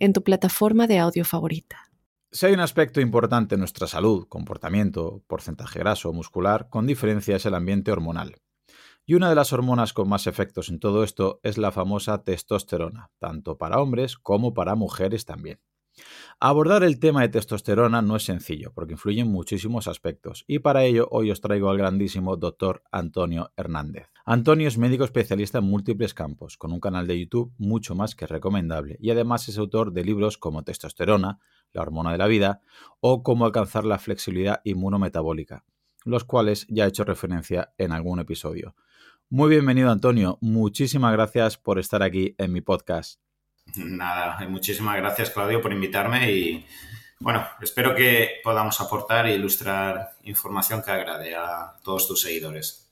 en tu plataforma de audio favorita. Si hay un aspecto importante en nuestra salud, comportamiento, porcentaje graso o muscular, con diferencia es el ambiente hormonal. Y una de las hormonas con más efectos en todo esto es la famosa testosterona, tanto para hombres como para mujeres también. Abordar el tema de testosterona no es sencillo, porque influye en muchísimos aspectos, y para ello hoy os traigo al grandísimo doctor Antonio Hernández. Antonio es médico especialista en múltiples campos, con un canal de YouTube mucho más que recomendable, y además es autor de libros como Testosterona, la hormona de la vida, o Cómo alcanzar la flexibilidad inmunometabólica, los cuales ya he hecho referencia en algún episodio. Muy bienvenido Antonio, muchísimas gracias por estar aquí en mi podcast. Nada, muchísimas gracias Claudio por invitarme y bueno, espero que podamos aportar e ilustrar información que agrade a todos tus seguidores.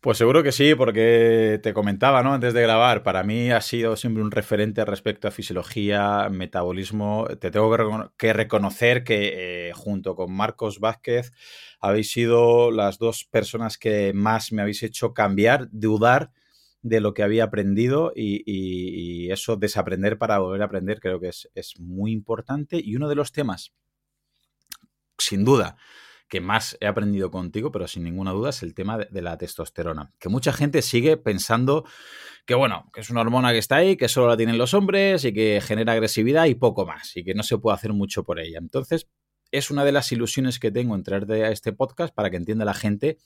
Pues seguro que sí, porque te comentaba, ¿no? Antes de grabar, para mí ha sido siempre un referente respecto a fisiología, metabolismo. Te tengo que, reconocer que eh, junto con Marcos Vázquez habéis sido las dos personas que más me habéis hecho cambiar, dudar de lo que había aprendido y, eso, desaprender para volver a aprender, creo que es, es muy importante. Y uno de los temas, sin duda, que más he aprendido contigo, pero sin ninguna duda, es el tema de, la testosterona. Que mucha gente sigue pensando que, bueno, que es una hormona que está ahí, que solo la tienen los hombres y que genera agresividad y poco más, y que no se puede hacer mucho por ella. Entonces, es una de las ilusiones que tengo en traerte a este podcast para que entienda la gente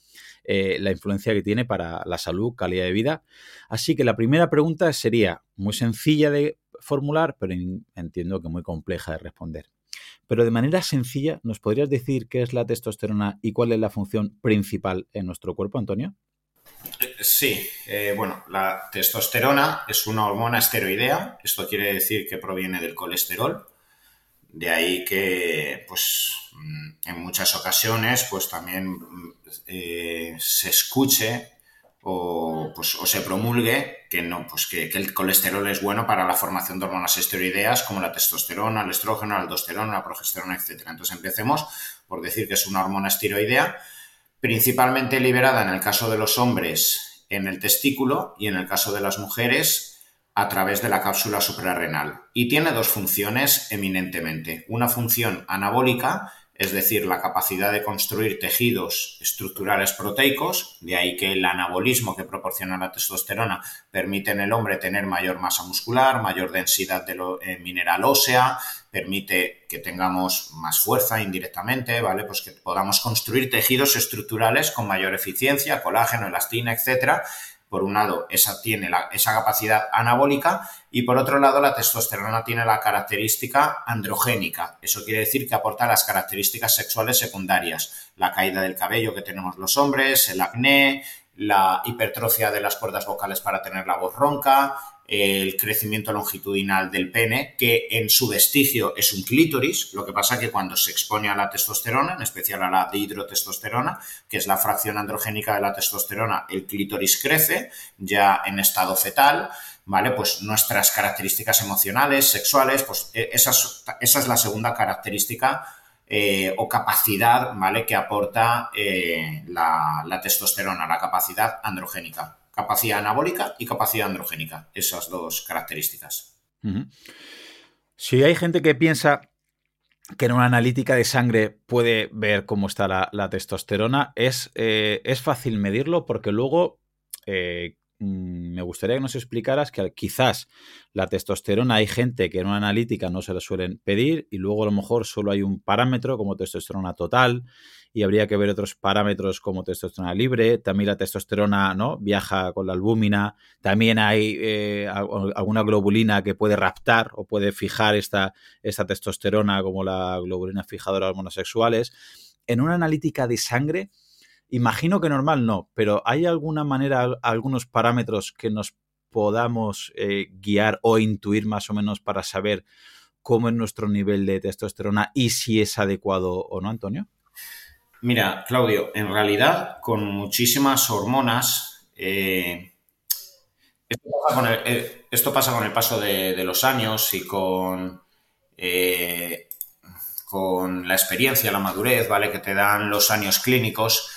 eh, la influencia que tiene para la salud, calidad de vida. Así que la primera pregunta sería muy sencilla de formular, pero entiendo que muy compleja de responder. Pero de manera sencilla, ¿nos podrías decir qué es la testosterona y cuál es la función principal en nuestro cuerpo, Antonio? Sí, eh, bueno, la testosterona es una hormona esteroidea. Esto quiere decir que proviene del colesterol. De ahí que, pues, mm, en muchas ocasiones, pues también eh, se escuche o, pues, o se promulgue que, no, pues que, el colesterol es bueno para la formación de hormonas esteroideas como la testosterona, el estrógeno, la aldosterona, la progesterona, etc. Entonces empecemos por decir que es una hormona esteroidea principalmente liberada en el caso de los hombres en el testículo y en el caso de las mujeres a través de la cápsula suprarrenal. Y tiene dos funciones eminentemente. Una función anabólica es decir, la capacidad de construir tejidos estructurales proteicos, de ahí que el anabolismo que proporciona la testosterona permite en el hombre tener mayor masa muscular, mayor densidad de eh, mineral ósea, permite que tengamos más fuerza indirectamente, ¿vale? Pues que podamos construir tejidos estructurales con mayor eficiencia, colágeno, elastina, etcétera, por un lado, esa tiene esa capacidad anabólica y por otro lado, la testosterona tiene la característica androgénica. Eso quiere decir que aporta las características sexuales secundarias, la caída del cabello que tenemos los hombres, el acné, la hipertrofia de las cuerdas vocales para tener la voz ronca, el crecimiento longitudinal del pene, que en su vestigio es un clítoris, lo que pasa que cuando se expone a la testosterona, en especial a la dihidrotestosterona, que es la fracción androgénica de la testosterona, el clítoris crece ya en estado fetal, ¿vale? Pues nuestras características emocionales, sexuales, pues e, esa es, la segunda característica eh, o capacidad, ¿vale? Que aporta eh, la testosterona, la capacidad androgénica capacidad anabólica y capacidad androgénica, esas dos características. Si hay gente que piensa que en una analítica de sangre puede ver cómo está la, testosterona, es, eh, es, fácil medirlo porque luego eh, me gustaría que nos explicaras que quizás la testosterona hay gente que en una analítica no se la suelen pedir y luego a lo mejor solo hay un parámetro como testosterona total y habría que ver otros parámetros como testosterona libre, también la testosterona ¿no? viaja con la albúmina, también hay eh, alguna globulina que puede raptar o puede fijar esta, esta testosterona como la globulina fijadora de hormonas sexuales. En una analítica de sangre, imagino que normal no, pero ¿hay alguna manera, algunos parámetros que nos podamos eh, guiar o intuir más o menos para saber cómo es nuestro nivel de testosterona y si es adecuado o no, Antonio? Mira, Claudio, en realidad con muchísimas hormonas, eh, eh, esto, pasa con el, paso de, los años y con, con la experiencia, la madurez, ¿vale? Que te dan los años clínicos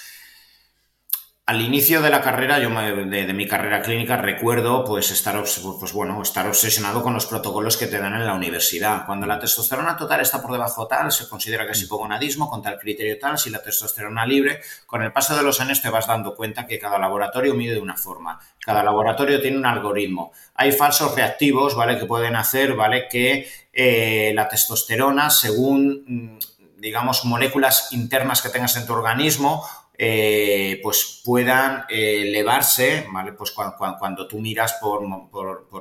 al inicio de la carrera, yo de, mi carrera clínica, recuerdo pues estar, pues, bueno, estar obsesionado con los protocolos que te dan en la universidad. Cuando la testosterona total está por debajo tal, se considera que es hipogonadismo, con tal criterio tal, si la testosterona libre, con el paso de los años te vas dando cuenta que cada laboratorio mide de una forma, cada laboratorio tiene un algoritmo. Hay falsos reactivos, ¿vale? Que pueden hacer, ¿vale? Que eh, la testosterona, según, mm, digamos, moléculas internas que tengas en tu organismo, eh, pues puedan eh, elevarse, ¿vale? Pues cuando, tú miras por,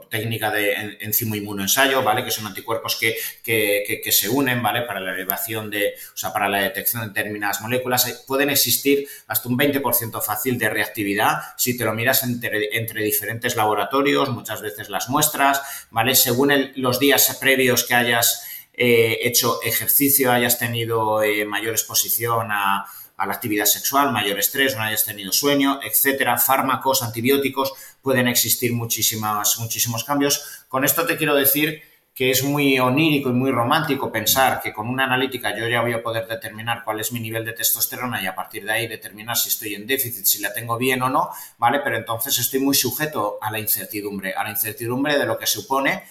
técnica de enzimo inmunoensayo, ¿vale? Que son anticuerpos que, que, se unen, ¿vale? Para la elevación de, o sea, para la detección de determinadas moléculas, eh, pueden existir hasta un 20% fácil de reactividad si te lo miras entre, entre, diferentes laboratorios, muchas veces las muestras, ¿vale? Según los días previos que hayas hecho ejercicio, hayas tenido mayor exposición a a la actividad sexual, mayor estrés, no hayas tenido sueño, etcétera, fármacos, antibióticos, pueden existir muchísimas, muchísimos cambios. Con esto te quiero decir que es muy onírico y muy romántico pensar que con una analítica yo ya voy a poder determinar cuál es mi nivel de testosterona y a partir de ahí determinar si estoy en déficit, si la tengo bien o no, ¿vale? Pero entonces estoy muy sujeto a la incertidumbre, a la incertidumbre de lo que supone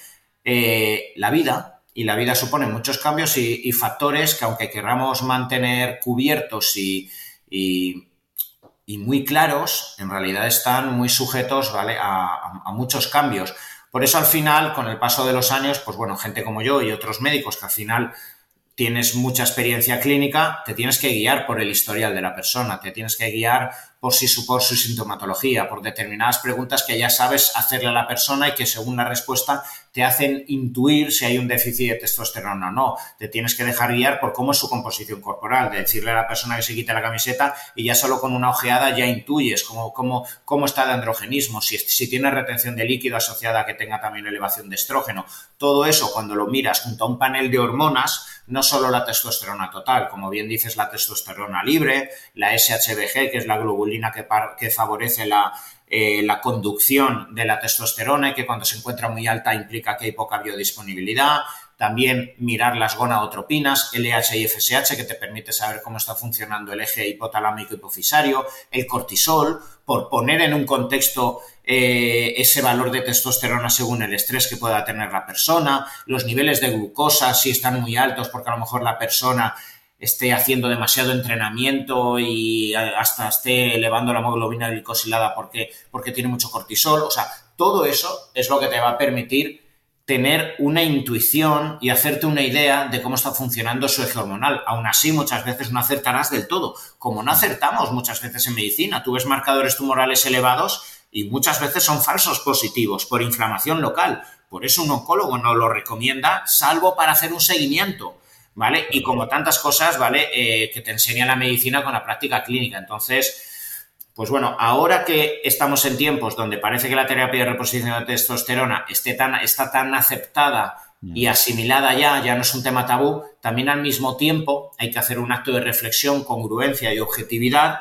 eh, la vida, y la vida supone muchos cambios y, factores que aunque queramos mantener cubiertos y, muy claros, en realidad están muy sujetos ¿vale? a, muchos cambios. Por eso al final, con el paso de los años, pues bueno, gente como yo y otros médicos que al final tienes mucha experiencia clínica, te tienes que guiar por el historial de la persona, te tienes que guiar por, si, por su sintomatología, por determinadas preguntas que ya sabes hacerle a la persona y que según la respuesta te hacen intuir si hay un déficit de testosterona o no. Te tienes que dejar guiar por cómo es su composición corporal, de decirle a la persona que se quite la camiseta y ya solo con una ojeada ya intuyes cómo, cómo, cómo está de androgenismo, si, si tiene retención de líquido asociada a que tenga también elevación de estrógeno. Todo eso cuando lo miras junto a un panel de hormonas, no solo la testosterona total, como bien dices, la testosterona libre, la SHBG, que es la globulina que, favorece la, eh, la conducción de la testosterona y que cuando se encuentra muy alta implica que hay poca biodisponibilidad. También mirar las gonadotropinas, LH y FSH, que te permite saber cómo está funcionando el eje hipotalámico hipofisario, el cortisol, por poner en un contexto eh, ese valor de testosterona según el estrés que pueda tener la persona, los niveles de glucosa, si están muy altos, porque a lo mejor la persona esté haciendo demasiado entrenamiento y hasta esté elevando la hemoglobina glicosilada porque, porque tiene mucho cortisol. O sea, todo eso es lo que te va a permitir tener una intuición y hacerte una idea de cómo está funcionando su eje hormonal. Aún así, muchas veces no acertarás del todo, como no acertamos muchas veces en medicina. Tú ves marcadores tumorales elevados y muchas veces son falsos positivos por inflamación local. Por eso un oncólogo no lo recomienda, salvo para hacer un seguimiento ¿vale? Y como tantas cosas, ¿vale? Eh, que te enseña la medicina con la práctica clínica. Entonces, pues bueno, ahora que estamos en tiempos donde parece que la terapia de reposición de testosterona esté tan, está tan aceptada y asimilada ya, ya no es un tema tabú, también al mismo tiempo hay que hacer un acto de reflexión, congruencia y objetividad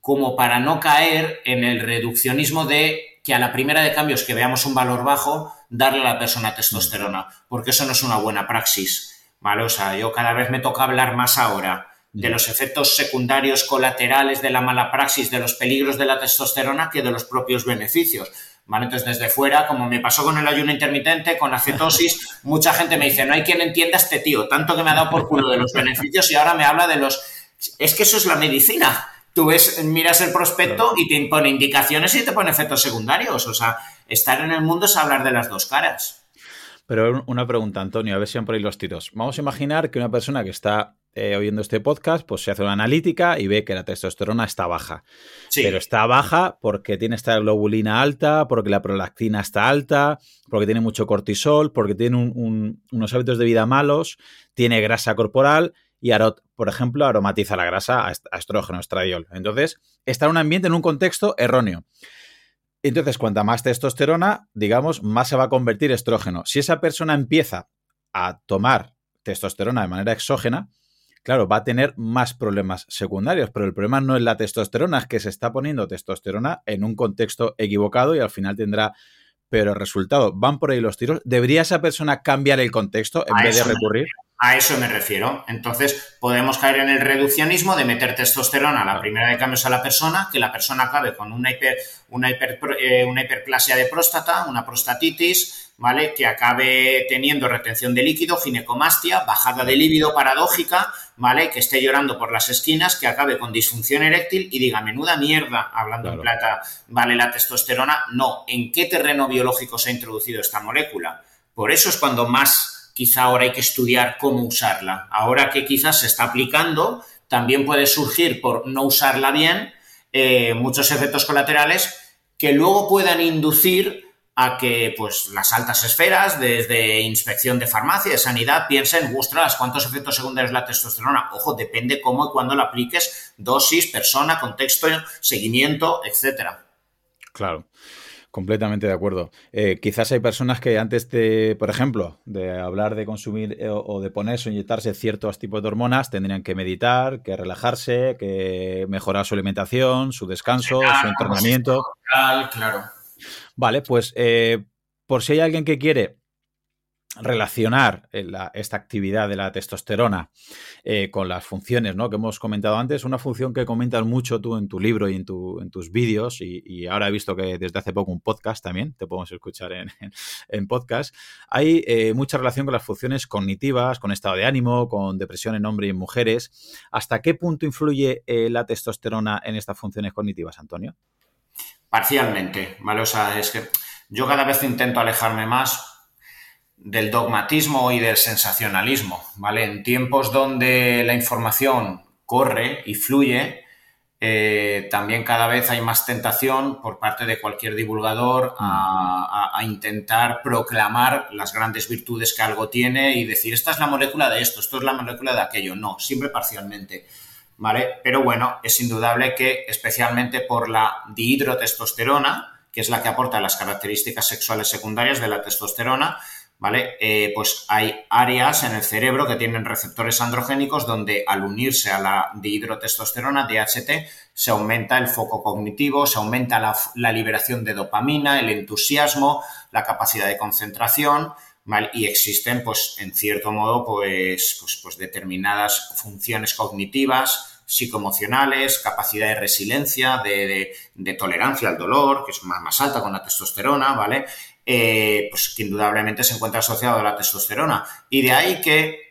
como para no caer en el reduccionismo de que a la primera de cambios que veamos un valor bajo, darle a la persona testosterona, porque eso no es una buena praxis. ¿Vale? O sea, yo cada vez me toca hablar más ahora de los efectos secundarios colaterales de la mala praxis, de los peligros de la testosterona, que de los propios beneficios. ¿Vale? Entonces, desde fuera, como me pasó con el ayuno intermitente, con acetosis, mucha gente me dice, no hay quien entienda a este tío, tanto que me ha dado por culo de los beneficios y ahora me habla de los... Es que eso es la medicina. Tú ves, miras el prospecto y te impone indicaciones y te pone efectos secundarios. O sea, estar en el mundo es hablar de las dos caras. Pero una pregunta, Antonio, a ver si han por ahí los tiros. Vamos a imaginar que una persona que está eh, oyendo este podcast, pues se hace una analítica y ve que la testosterona está baja. Pero está baja porque tiene esta globulina alta, porque la prolactina está alta, porque tiene mucho cortisol, porque tiene unos hábitos de vida malos, tiene grasa corporal y, por ejemplo, aromatiza la grasa a estrógeno, estradiol. Entonces, está en un ambiente, en un contexto erróneo. Entonces, cuanta más testosterona, digamos, más se va a convertir estrógeno. Si esa persona empieza a tomar testosterona de manera exógena, claro, va a tener más problemas secundarios, pero el problema no es la testosterona, es que se está poniendo testosterona en un contexto equivocado y al final tendrá pero resultado, van por ahí los tiros. ¿Debería esa persona cambiar el contexto en vez de recurrir? A eso me refiero. Entonces, podemos caer en el reduccionismo de meter testosterona a la primera de cambios a la persona, que la persona acabe con una, hiper, una, eh, una hiperplasia de próstata, una prostatitis, ¿vale? Que acabe teniendo retención de líquido, ginecomastia, bajada de líbido paradójica, ¿vale? Que esté llorando por las esquinas, que acabe con disfunción eréctil y diga, menuda mierda, hablando en plata, ¿vale? La testosterona. No, ¿en qué terreno biológico se ha introducido esta molécula? Por eso es cuando más quizá ahora hay que estudiar cómo usarla. Ahora que quizás se está aplicando, también puede surgir por no usarla bien eh, muchos efectos colaterales que luego puedan inducir a que pues, las altas esferas, desde inspección de farmacia, de sanidad, piensen, ostras, ¿cuántos efectos secundarios la testosterona? Ojo, depende cómo y cuándo la apliques, dosis, persona, contexto, seguimiento, etcétera. Claro. Completamente de acuerdo. Eh, quizás hay personas que antes de, por ejemplo, de hablar de consumir eh, o de ponerse o inyectarse ciertos tipos de hormonas, tendrían que meditar, que relajarse, que mejorar su alimentación, su descanso, su entrenamiento. Claro. Vale, pues eh, por si hay alguien que quiere relacionar eh, esta actividad de la testosterona eh, con las funciones ¿no? que hemos comentado antes, una función que comentas mucho tú en tu libro y en, tus vídeos, y, ahora he visto que desde hace poco un podcast también, te podemos escuchar en, podcast, hay mucha relación con las funciones cognitivas, con estado de ánimo, con depresión en hombres y en mujeres. ¿Hasta qué punto influye la testosterona en estas funciones cognitivas, Antonio? Parcialmente, ¿vale? O sea, es que yo cada vez intento alejarme más del dogmatismo y del sensacionalismo, ¿vale? En tiempos donde la información corre y fluye, eh, también cada vez hay más tentación por parte de cualquier divulgador a, intentar proclamar las grandes virtudes que algo tiene y decir, esta es la molécula de esto, esto es la molécula de aquello. No, siempre parcialmente. ¿vale? Pero bueno, es indudable que especialmente por la dihidrotestosterona, que es la que aporta las características sexuales secundarias de la testosterona, ¿vale? Eh, pues hay áreas en el cerebro que tienen receptores androgénicos donde al unirse a la dihidrotestosterona, DHT, se aumenta el foco cognitivo, se aumenta la, liberación de dopamina, el entusiasmo, la capacidad de concentración, y existen, pues, en cierto modo, pues, pues, pues, determinadas funciones cognitivas, psicoemocionales, capacidad de resiliencia, de, tolerancia al dolor, que es más, más alta con la testosterona, ¿vale? Eh, pues que indudablemente se encuentra asociado a la testosterona. Y de ahí que,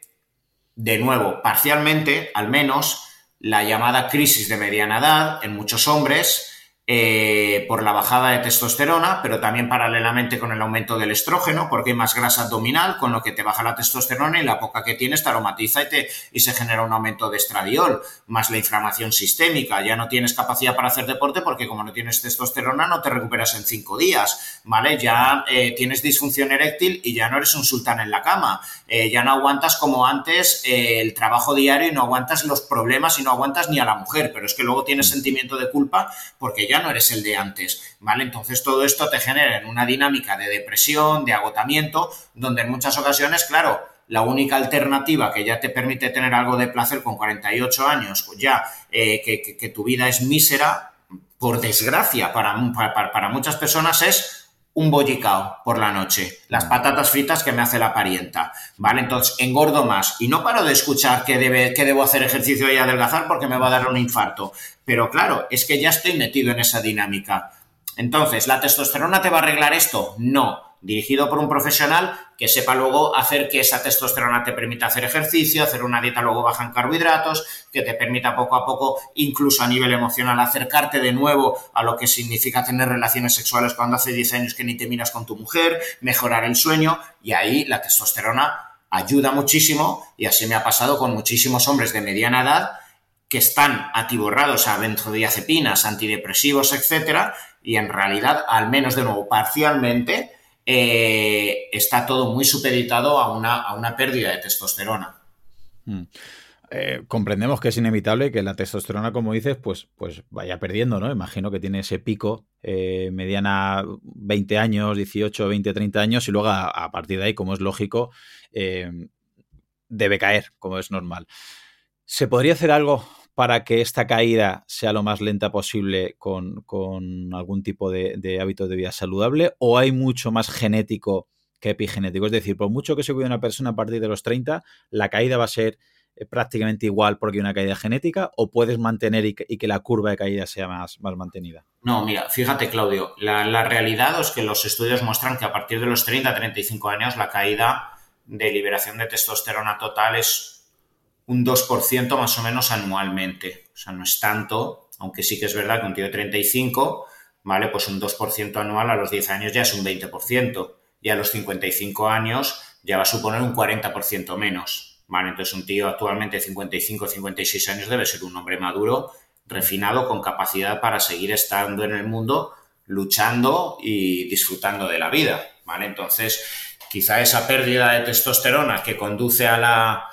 de nuevo, parcialmente, al menos, la llamada crisis de mediana edad en muchos hombres eh, por la bajada de testosterona, pero también paralelamente con el aumento del estrógeno, porque hay más grasa abdominal, con lo que te baja la testosterona y la poca que tienes te aromatiza y, te, y se genera un aumento de estradiol, más la inflamación sistémica. Ya no tienes capacidad para hacer deporte porque como no tienes testosterona no te recuperas en cinco días, ¿vale? Ya eh, tienes disfunción eréctil y ya no eres un sultán en la cama. Eh, ya no aguantas como antes el trabajo diario y no aguantas los problemas y no aguantas ni a la mujer, pero es que luego tienes sentimiento de culpa porque ya no eres el de antes, ¿vale? Entonces todo esto te genera en una dinámica de depresión, de agotamiento, donde en muchas ocasiones, claro, la única alternativa que ya te permite tener algo de placer con 48 años, pues ya eh, que, tu vida es mísera, por desgracia para, para, para muchas personas es un bollicao por la noche, las mm. patatas fritas que me hace la parienta, ¿vale? Entonces engordo más y no paro de escuchar que, debe, que debo hacer ejercicio y adelgazar porque me va a dar un infarto. Pero claro, es que ya estoy metido en esa dinámica. Entonces, ¿la testosterona te va a arreglar esto? No dirigido por un profesional que sepa luego hacer que esa testosterona te permita hacer ejercicio, hacer una dieta luego baja en carbohidratos, que te permita poco a poco, incluso a nivel emocional, acercarte de nuevo a lo que significa tener relaciones sexuales cuando hace 10 años que ni te miras con tu mujer, mejorar el sueño y ahí la testosterona ayuda muchísimo y así me ha pasado con muchísimos hombres de mediana edad que están atiborrados a benzodiazepinas, antidepresivos, etcétera, y en realidad, al menos de nuevo parcialmente, eh, está todo muy supeditado a una, a una pérdida de testosterona. Mm. eh, comprendemos que es inevitable que la testosterona, como dices, pues, pues vaya perdiendo, ¿no? Imagino que tiene ese pico eh, mediana 20 años, 18, 20, 30 años y luego a, partir de ahí, como es lógico, eh, debe caer, como es normal. ¿Se podría hacer algo para que esta caída sea lo más lenta posible con, algún tipo de, hábito de vida saludable o hay mucho más genético que epigenético? Es decir, por mucho que se cuide una persona a partir de los 30, la caída va a ser eh, prácticamente igual porque hay una caída genética o puedes mantener y que, la curva de caída sea más, más mantenida? No, mira, fíjate Claudio, la, realidad es que los estudios muestran que a partir de los 30-35 años la caída de liberación de testosterona total es un 2% más o menos anualmente. O sea, no es tanto, aunque sí que es verdad que un tío de 35, ¿vale? Pues un 2% anual a los 10 años ya es un 20%. Y a los 55 años ya va a suponer un 40% menos. ¿vale? Entonces un tío actualmente de 55 56 años debe ser un hombre maduro, refinado, con capacidad para seguir estando en el mundo, luchando y disfrutando de la vida, ¿vale? Entonces, quizá esa pérdida de testosterona que conduce a la,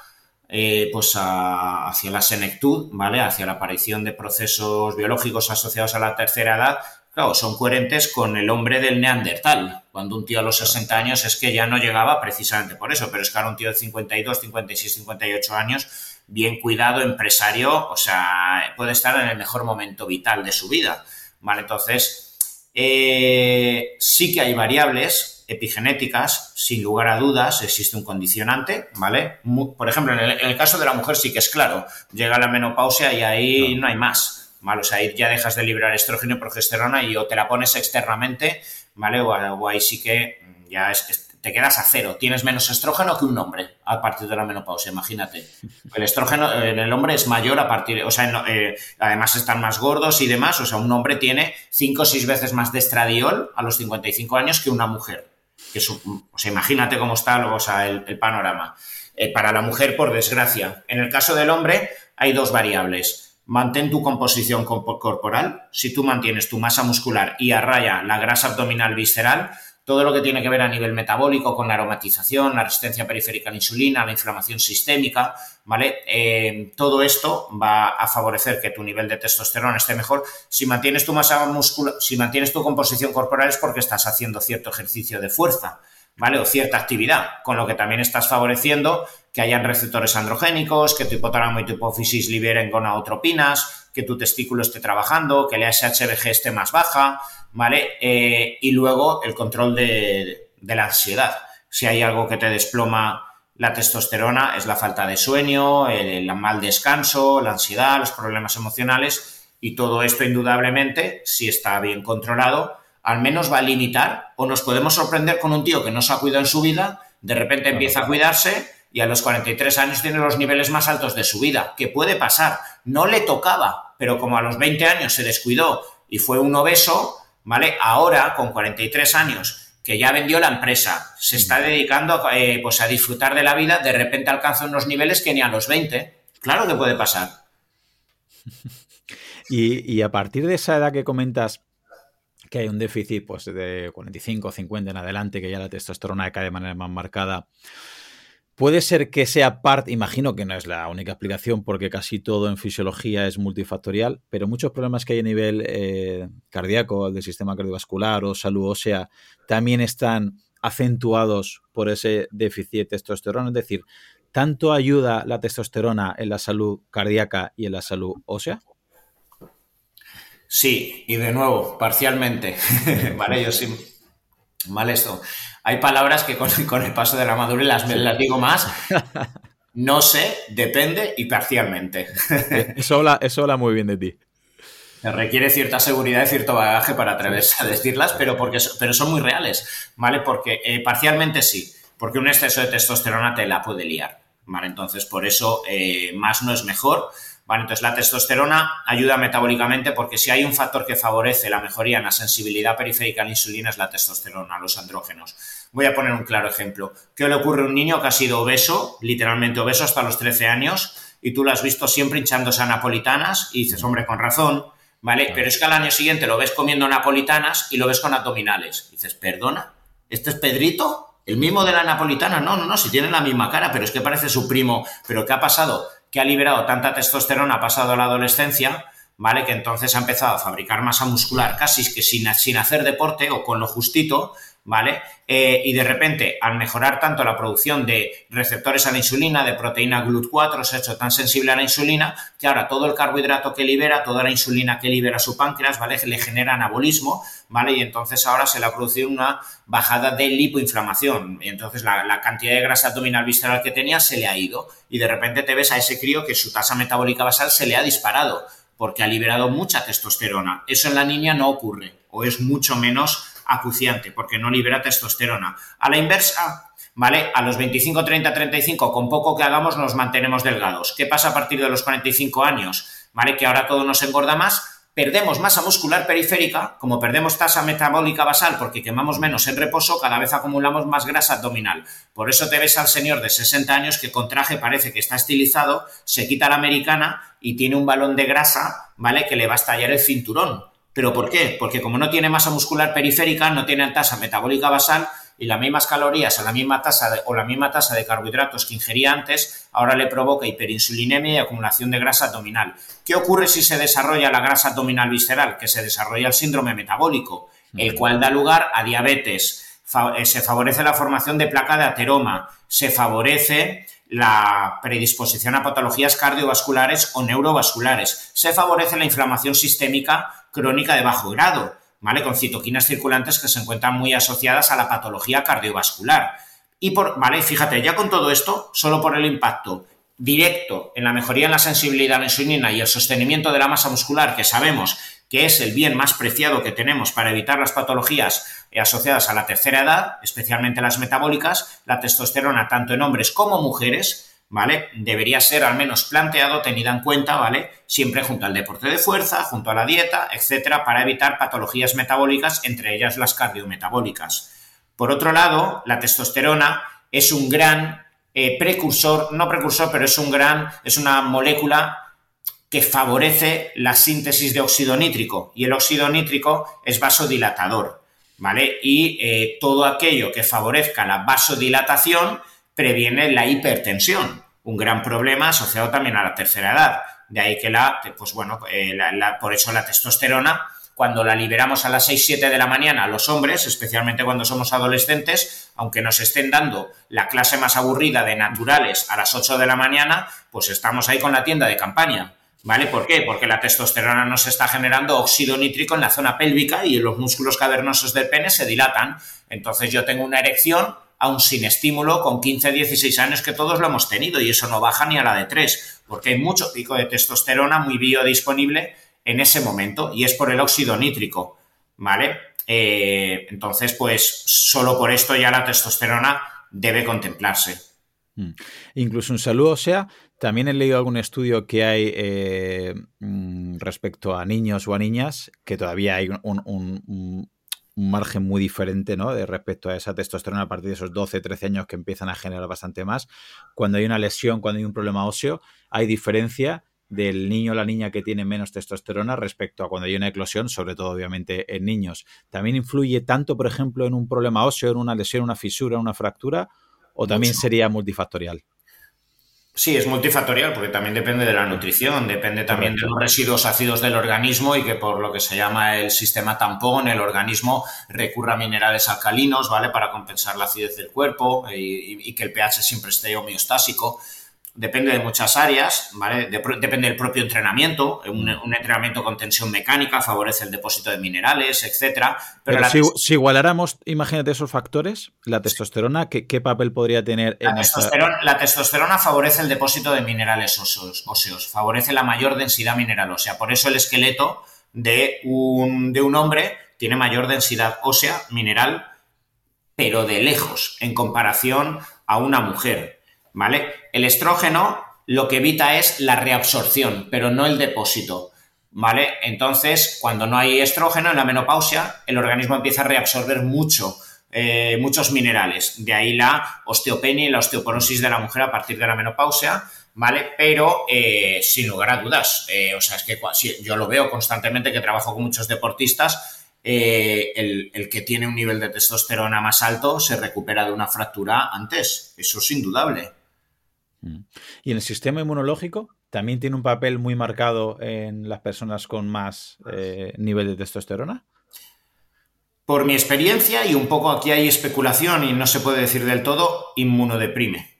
eh, pues hacia la senectud, ¿vale? Hacia la aparición de procesos biológicos asociados a la tercera edad, claro, son coherentes con el hombre del Neandertal. Cuando un tío a los 60 años es que ya no llegaba precisamente por eso, pero es que ahora un tío de 52, 56, 58 años, bien cuidado, empresario, o sea, puede estar en el mejor momento vital de su vida. ¿Vale? Entonces, eh, sí que hay variables epigenéticas, sin lugar a dudas, existe un condicionante, ¿vale? Por ejemplo, en el, caso de la mujer sí que es claro, llega la menopausia y ahí no hay más ¿vale? O sea, ahí ya dejas de liberar estrógeno y progesterona y o te la pones externamente, ¿vale? O, ahí sí que ya es, te quedas a cero, tienes menos estrógeno que un hombre a partir de la menopausia, imagínate. El estrógeno en el hombre es mayor a partir, o sea, eh, además están más gordos y demás, o sea, un hombre tiene 5 o 6 veces más de estradiol a los 55 años que una mujer. Que sea, imagínate cómo está el, panorama. Eh, para la mujer, por desgracia. En el caso del hombre, hay dos variables mantén tu composición corporal. Si tú mantienes tu masa muscular y a raya la grasa abdominal visceral, todo lo que tiene que ver a nivel metabólico con la aromatización, la resistencia periférica a la insulina, la inflamación sistémica, ¿vale? Eh, todo esto va a favorecer que tu nivel de testosterona esté mejor. Si mantienes tu masa muscular, si mantienes tu composición corporal es porque estás haciendo cierto ejercicio de fuerza. ¿vale? O cierta actividad, con lo que también estás favoreciendo que hayan receptores androgénicos, que tu hipotálamo y tu hipófisis liberen gonadotropinas, que tu testículo esté trabajando, que la SHBG esté más baja, ¿vale? Eh, y luego el control de, la ansiedad. Si hay algo que te desploma la testosterona, es la falta de sueño, el mal descanso, la ansiedad, los problemas emocionales, y todo esto indudablemente, si está bien controlado, al menos va a limitar o nos podemos sorprender con un tío que no se ha cuidado en su vida, de repente empieza a cuidarse y a los 43 años tiene los niveles más altos de su vida. ¿Qué puede pasar? No le tocaba, pero como a los 20 años se descuidó y fue un obeso, ¿vale? Ahora, con 43 años, que ya vendió la empresa, se está dedicando eh, pues a disfrutar de la vida, de repente alcanza unos niveles que ni a los 20. Claro que puede pasar. Y, y a partir de esa edad que comentas, que hay un déficit pues, de 45 o 50 en adelante, que ya la testosterona cae de manera más marcada. Puede ser que sea parte, imagino que no es la única explicación porque casi todo en fisiología es multifactorial, pero muchos problemas que hay a nivel eh, cardíaco, del sistema cardiovascular o salud ósea, también están acentuados por ese déficit de testosterona. Es decir, ¿tanto ayuda la testosterona en la salud cardíaca y en la salud ósea? Sí, y de nuevo, parcialmente. vale, yo sí. Vale, esto. Hay palabras que con, el paso de la madurez las, las digo más. No sé, depende y parcialmente. Eso habla, eso habla muy bien de ti. Requiere cierta seguridad y cierto bagaje para atreverse a decirlas, pero, porque, pero son muy reales, ¿vale? Porque eh, parcialmente sí, porque un exceso de testosterona te la puede liar, ¿vale? Entonces, por eso eh, más no es mejor, Vale, entonces la testosterona ayuda metabólicamente porque si hay un factor que favorece la mejoría en la sensibilidad periférica a la insulina es la testosterona, los andrógenos. Voy a poner un claro ejemplo. ¿Qué le ocurre a un niño que ha sido obeso, literalmente obeso hasta los 13 años, y tú lo has visto siempre hinchándose a napolitanas y dices, hombre, con razón, ¿vale? Pero es que al año siguiente lo ves comiendo napolitanas y lo ves con abdominales. dices, perdona, ¿este es Pedrito? ¿El mismo de la napolitana? No, no, no, si tienen la misma cara, pero es que parece su primo. ¿Pero qué ha pasado? Que ha liberado tanta testosterona pasado a la adolescencia, ¿vale? Que entonces ha empezado a fabricar masa muscular casi que sin, sin hacer deporte o con lo justito, ¿vale? Eh, y de repente, al mejorar tanto la producción de receptores a la insulina, de proteína GLUT4, se ha hecho tan sensible a la insulina que ahora todo el carbohidrato que libera, toda la insulina que libera su páncreas, ¿vale? Le genera anabolismo, ¿vale? Y entonces ahora se le ha producido una bajada de lipoinflamación. Y entonces la, la cantidad de grasa abdominal visceral que tenía se le ha ido. Y de repente te ves a ese crío que su tasa metabólica basal se le ha disparado porque ha liberado mucha testosterona. Eso en la niña no ocurre o es mucho menos acuciante porque no libera testosterona. A la inversa, ¿vale? A los 25, 30, 35, con poco que hagamos nos mantenemos delgados. ¿Qué pasa a partir de los 45 años? ¿Vale? Que ahora todo nos engorda más. Perdemos masa muscular periférica, como perdemos tasa metabólica basal porque quemamos menos en reposo, cada vez acumulamos más grasa abdominal. Por eso te ves al señor de 60 años que con traje parece que está estilizado, se quita la americana y tiene un balón de grasa, ¿vale? Que le va a estallar el cinturón ¿Pero por qué? Porque como no tiene masa muscular periférica, no tiene tasa metabólica basal y las mismas calorías a la misma tasa o la misma tasa de carbohidratos que ingería antes, ahora le provoca hiperinsulinemia y acumulación de grasa abdominal. ¿Qué ocurre si se desarrolla la grasa abdominal visceral? Que se desarrolla el síndrome metabólico, el cual da lugar a diabetes. Eh, se favorece la formación de placa de ateroma, se favorece la predisposición a patologías cardiovasculares o neurovasculares, se favorece la inflamación sistémica crónica de bajo grado, ¿vale? Con citoquinas circulantes que se encuentran muy asociadas a la patología cardiovascular. Y por, vale, fíjate, ya con todo esto, solo por el impacto directo en la mejoría en la sensibilidad a la insulina y el sostenimiento de la masa muscular, que sabemos que es el bien más preciado que tenemos para evitar las patologías asociadas a la tercera edad, especialmente las metabólicas, la testosterona tanto en hombres como mujeres, ¿vale? Debería ser al menos planteado, tenida en cuenta, ¿vale? Siempre junto al deporte de fuerza, junto a la dieta, etcétera, para evitar patologías metabólicas, entre ellas las cardiometabólicas. Por otro lado, la testosterona es un gran eh, precursor, no precursor, pero es un gran, es una molécula que favorece la síntesis de óxido nítrico y el óxido nítrico es vasodilatador, ¿vale? Y eh, todo aquello que favorezca la vasodilatación previene la hipertensión, un gran problema asociado también a la tercera edad. De ahí que la, pues bueno, eh, por eso la testosterona, cuando la liberamos a las 6-7 de la mañana a los hombres, especialmente cuando somos adolescentes, aunque nos estén dando la clase más aburrida de naturales a las 8 de la mañana, pues estamos ahí con la tienda de campaña. ¿Vale? ¿Por qué? Porque la testosterona nos está generando óxido nítrico en la zona pélvica y los músculos cavernosos del pene se dilatan. Entonces yo tengo una erección aún sin estímulo, con 15, 16 años que todos lo hemos tenido y eso no baja ni a la de 3, porque hay mucho pico de testosterona muy biodisponible en ese momento y es por el óxido nítrico, ¿vale? Eh, entonces, pues solo por esto ya la testosterona debe contemplarse. Mm. Incluso un saludo, o sea, también he leído algún estudio que hay eh, mm, respecto a niños o a niñas, que todavía hay un margen muy diferente ¿no? de respecto a esa testosterona a partir de esos 12, 13 años que empiezan a generar bastante más. Cuando hay una lesión, cuando hay un problema óseo, hay diferencia del niño o la niña que tiene menos testosterona respecto a cuando hay una eclosión, sobre todo obviamente en niños. ¿También influye tanto, por ejemplo, en un problema óseo, en una lesión, una fisura, una fractura? ¿O también sería multifactorial? Sí, es multifactorial porque también depende de la nutrición, depende también de los residuos ácidos del organismo y que por lo que se llama el sistema tampón, el organismo recurra a minerales alcalinos, ¿vale? Para compensar la acidez del cuerpo y, y que el pH siempre esté homeostásico depende de muchas áreas, ¿vale? depende del propio entrenamiento. Un, entrenamiento con tensión mecánica favorece el depósito de minerales, etcétera. Pero, si, igualáramos, imagínate esos factores, la testosterona, ¿qué, papel podría tener en la testosterona, la testosterona favorece el depósito de minerales óseos, favorece la mayor densidad mineral ósea. Por eso el esqueleto de un, de un hombre tiene mayor densidad ósea, mineral, pero de lejos, en comparación a una mujer. ¿vale? El estrógeno lo que evita es la reabsorción, pero no el depósito, ¿vale? Entonces, cuando no hay estrógeno en la menopausia, el organismo empieza a reabsorber mucho, eh, muchos minerales. De ahí la osteopenia y la osteoporosis de la mujer a partir de la menopausia, ¿vale? Pero eh, sin lugar a dudas, eh, o sea, es que yo lo veo constantemente que trabajo con muchos deportistas, el, el, que tiene un nivel de testosterona más alto se recupera de una fractura antes, eso es indudable. Mm. ¿Y en el sistema inmunológico también tiene un papel muy marcado en las personas con más eh, nivel de testosterona? Por mi experiencia, y un poco aquí hay especulación y no se puede decir del todo, inmunodeprime.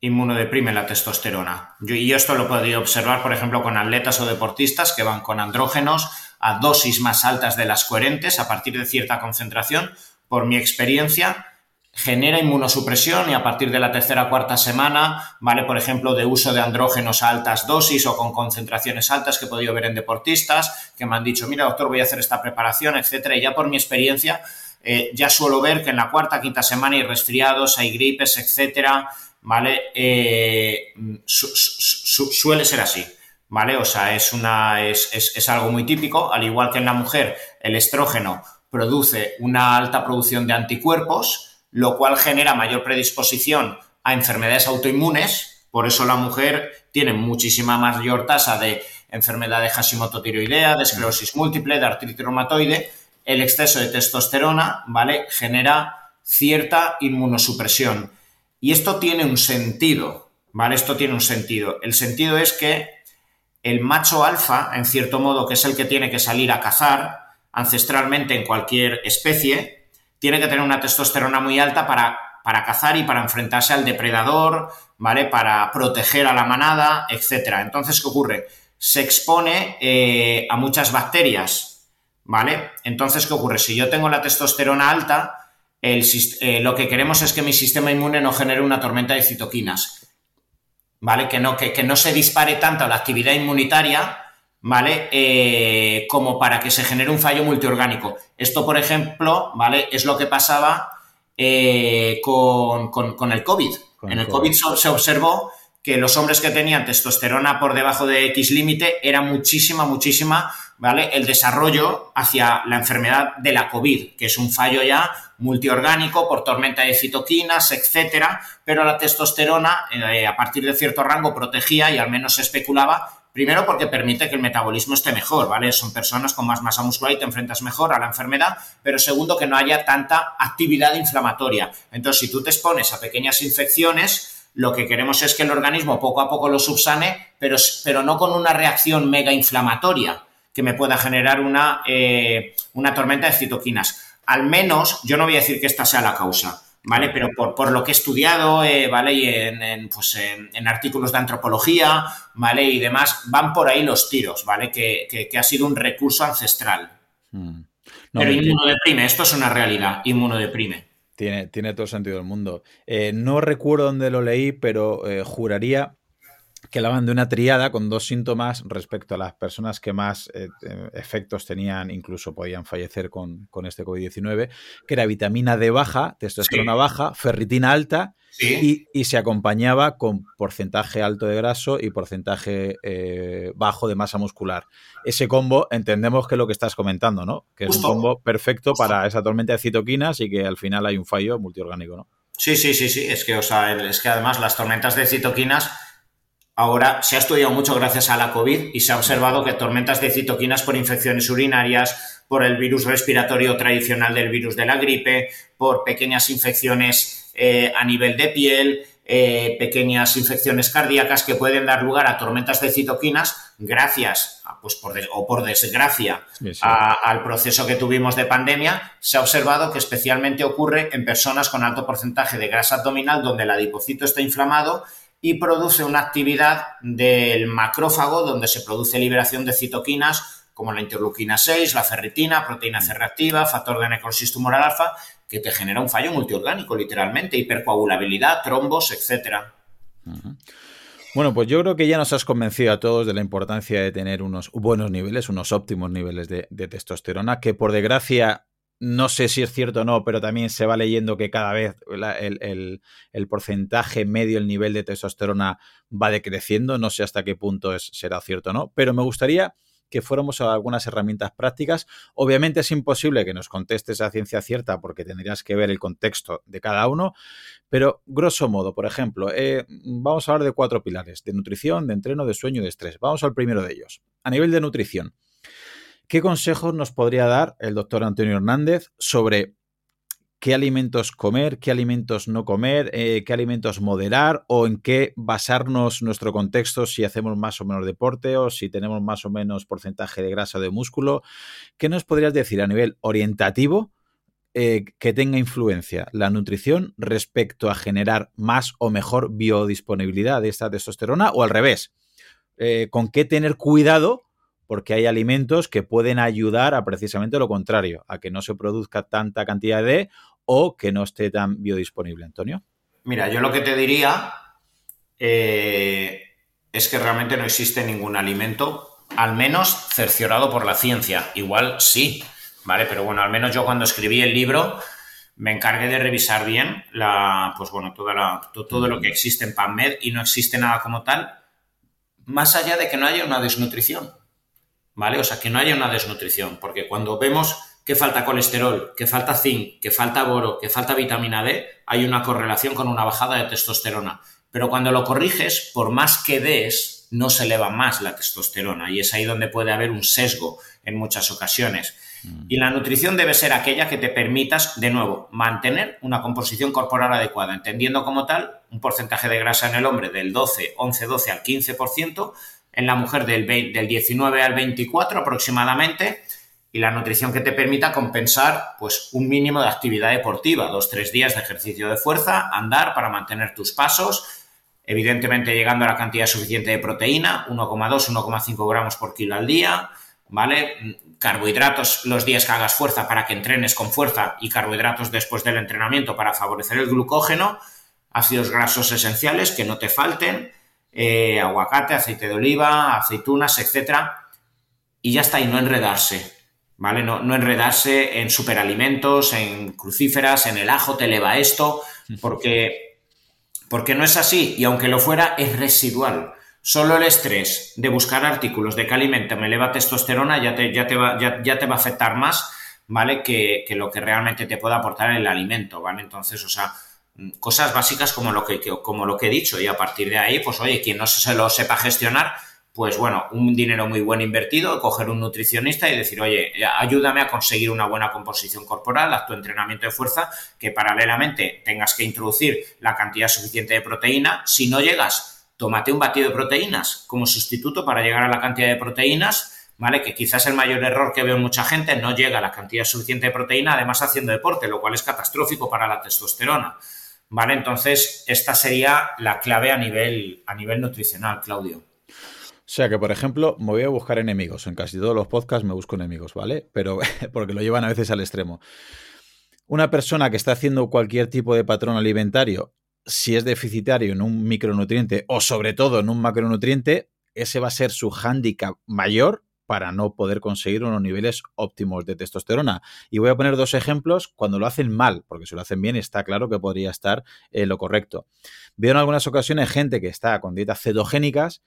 Inmunodeprime la testosterona. Yo, y esto lo he podido observar, por ejemplo, con atletas o deportistas que van con andrógenos a dosis más altas de las coherentes a partir de cierta concentración. Por mi experiencia, genera inmunosupresión y a partir de la tercera o cuarta semana, ¿vale? Por ejemplo, de uso de andrógenos a altas dosis o con concentraciones altas que he podido ver en deportistas que me han dicho, mira, doctor, voy a hacer esta preparación, etcétera. Y ya por mi experiencia, eh, ya suelo ver que en la cuarta, quinta semana hay resfriados, hay gripes, etcétera, ¿vale? Eh, suele ser así. ¿Vale? O sea, es, una, es, es algo muy típico, al igual que en la mujer, el estrógeno produce una alta producción de anticuerpos, lo cual genera mayor predisposición a enfermedades autoinmunes, por eso la mujer tiene muchísima mayor tasa de enfermedad de Hashimoto tiroidea, de esclerosis múltiple, de artritis reumatoide. El exceso de testosterona, ¿vale? Genera cierta inmunosupresión. Y esto tiene un sentido, ¿vale? Esto tiene un sentido. El sentido es que el macho alfa, en cierto modo, que es el que tiene que salir a cazar ancestralmente en cualquier especie, tiene que tener una testosterona muy alta para, para cazar y para enfrentarse al depredador, ¿vale? Para proteger a la manada, etcétera. Entonces, ¿qué ocurre? Se expone eh, a muchas bacterias, ¿vale? Entonces, ¿qué ocurre? Si yo tengo la testosterona alta, el, eh, lo que queremos es que mi sistema inmune no genere una tormenta de citoquinas, ¿vale? Que no, que, que no se dispare tanto la actividad inmunitaria ¿vale? Eh, como para que se genere un fallo multiorgánico. Esto, por ejemplo, ¿vale? Es lo que pasaba eh, con, el COVID. en el COVID, se observó que los hombres que tenían testosterona por debajo de X límite era muchísima, muchísima, ¿vale? El desarrollo hacia la enfermedad de la COVID, que es un fallo ya multiorgánico por tormenta de citoquinas, etcétera, pero la testosterona, eh, a partir de cierto rango, protegía y al menos se especulaba Primero porque permite que el metabolismo esté mejor, ¿vale? Son personas con más masa muscular y te enfrentas mejor a la enfermedad, pero segundo que no haya tanta actividad inflamatoria. Entonces, si tú te expones a pequeñas infecciones, lo que queremos es que el organismo poco a poco lo subsane, pero, pero no con una reacción mega inflamatoria que me pueda generar una, eh, una tormenta de citoquinas. Al menos, yo no voy a decir que esta sea la causa, ¿vale? Pero por, lo que he estudiado, eh, ¿vale? Y en, pues en, artículos de antropología, ¿vale? Y demás, van por ahí los tiros, ¿vale? Que, ha sido un recurso ancestral. Hmm. Pero inmunodeprime, esto es una realidad, inmunodeprime. Tiene, tiene todo sentido del mundo. Eh, no recuerdo dónde lo leí, pero eh, juraría que hablaban de una triada con dos síntomas respecto a las personas que más eh, eh, efectos tenían, incluso podían fallecer con, este COVID-19, que era vitamina D baja, testosterona baja, ferritina alta y, se acompañaba con porcentaje alto de graso y porcentaje eh, bajo de masa muscular. Ese combo entendemos que es lo que estás comentando, ¿no? Que es un combo perfecto para esa tormenta de citoquinas y que al final hay un fallo multiorgánico, ¿no? Sí, sí, sí, sí. Es que, o sea, es que además las tormentas de citoquinas Ahora se ha estudiado mucho gracias a la COVID y se ha observado que tormentas de citoquinas por infecciones urinarias, por el virus respiratorio tradicional del virus de la gripe, por pequeñas infecciones eh, a nivel de piel, eh, pequeñas infecciones cardíacas que pueden dar lugar a tormentas de citoquinas gracias, pues por o por desgracia, al proceso que tuvimos de pandemia, se ha observado que especialmente ocurre en personas con alto porcentaje de grasa abdominal donde el adipocito está inflamado y produce una actividad del macrófago donde se produce liberación de citoquinas como la interleuquina 6, la ferritina, proteína C factor de necrosis tumoral alfa, que te genera un fallo multiorgánico, literalmente, hipercoagulabilidad, trombos, etcétera. Bueno, pues yo creo que ya nos has convencido a todos de la importancia de tener unos buenos niveles, unos óptimos niveles de testosterona, que por desgracia no sé si es cierto o no, pero también se va leyendo que cada vez el, porcentaje medio, el nivel de testosterona va decreciendo. No sé hasta qué punto será cierto o no, pero me gustaría que fuéramos a algunas herramientas prácticas. Obviamente es imposible que nos contestes a ciencia cierta porque tendrías que ver el contexto de cada uno, pero grosso modo, por ejemplo, eh, vamos a hablar de cuatro pilares, de nutrición, de entreno, de sueño y de estrés. Vamos al primero de ellos. A nivel de nutrición. ¿Qué consejos nos podría dar el doctor Antonio Hernández sobre qué alimentos comer, qué alimentos no comer, eh, qué alimentos moderar o en qué basarnos nuestro contexto si hacemos más o menos deporte o si tenemos más o menos porcentaje de grasa o de músculo. ¿Qué nos podrías decir a nivel orientativo eh, que tenga influencia la nutrición respecto a generar más o mejor biodisponibilidad de esta testosterona o al revés? Eh, ¿Con qué tener cuidado? Porque hay alimentos que pueden ayudar a precisamente lo contrario, a que no se produzca tanta cantidad de o que no esté tan biodisponible, Antonio? Mira, yo lo que te diría eh, es que realmente no existe ningún alimento, al menos cerciorado por la ciencia. Igual sí, ¿vale? Pero bueno, al menos yo cuando escribí el libro me encargué de revisar bien la, pues bueno, toda todo lo que existe en PubMed y no existe nada como tal, más allá de que no haya una desnutrición, ¿vale? O sea, que no haya una desnutrición, porque cuando vemos que falta colesterol, que falta zinc, que falta boro, que falta vitamina D, hay una correlación con una bajada de testosterona. Pero cuando lo corriges, por más que des, no se eleva más la testosterona y es ahí donde puede haber un sesgo en muchas ocasiones. Mm. Y la nutrición debe ser aquella que te permitas, de nuevo, mantener una composición corporal adecuada, entendiendo como tal un porcentaje de grasa en el hombre del 12, 11, 12 al 15%, en la mujer del, del 19 al 24 aproximadamente, y la nutrición que te permita compensar pues un mínimo de actividad deportiva, dos, tres días de ejercicio de fuerza, andar para mantener tus pasos, evidentemente llegando a la cantidad suficiente de proteína, 1,2, 1,5 gramos por kilo al día, ¿vale? Carbohidratos los días que hagas fuerza para que entrenes con fuerza y carbohidratos después del entrenamiento para favorecer el glucógeno, ácidos grasos esenciales que no te falten, eh, aguacate, aceite de oliva, aceitunas, etcétera, y ya está, y no enredarse. ¿vale? No, enredarse en superalimentos, en crucíferas, en el ajo te eleva esto, porque, porque no es así y aunque lo fuera es residual. Solo el estrés de buscar artículos de qué alimento me eleva testosterona ya te, ya te, va, ya, te va a afectar más, ¿vale? Que, que, lo que realmente te pueda aportar el alimento, ¿vale? Entonces, o sea, cosas básicas como lo que, como lo que he dicho y a partir de ahí, pues oye, quien no se lo sepa gestionar, pues bueno, un dinero muy buen invertido, coger un nutricionista y decir, oye, ayúdame a conseguir una buena composición corporal, haz tu entrenamiento de fuerza, que paralelamente tengas que introducir la cantidad suficiente de proteína. Si no llegas, tómate un batido de proteínas como sustituto para llegar a la cantidad de proteínas, ¿vale? Que quizás el mayor error que veo en mucha gente no llega a la cantidad suficiente de proteína, además haciendo deporte, lo cual es catastrófico para la testosterona. ¿Vale? Entonces, esta sería la clave a nivel, a nivel nutricional, Claudio. O sea que, por ejemplo, me voy a buscar enemigos. En casi todos los podcasts me busco enemigos, ¿vale? Pero porque lo llevan a veces al extremo. Una persona que está haciendo cualquier tipo de patrón alimentario, si es deficitario en un micronutriente o sobre todo en un macronutriente, ese va a ser su hándicap mayor para no poder conseguir unos niveles óptimos de testosterona. Y voy a poner dos ejemplos cuando lo hacen mal, porque si lo hacen bien está claro que podría estar en lo correcto. Veo en algunas ocasiones gente que está con dietas cetogénicas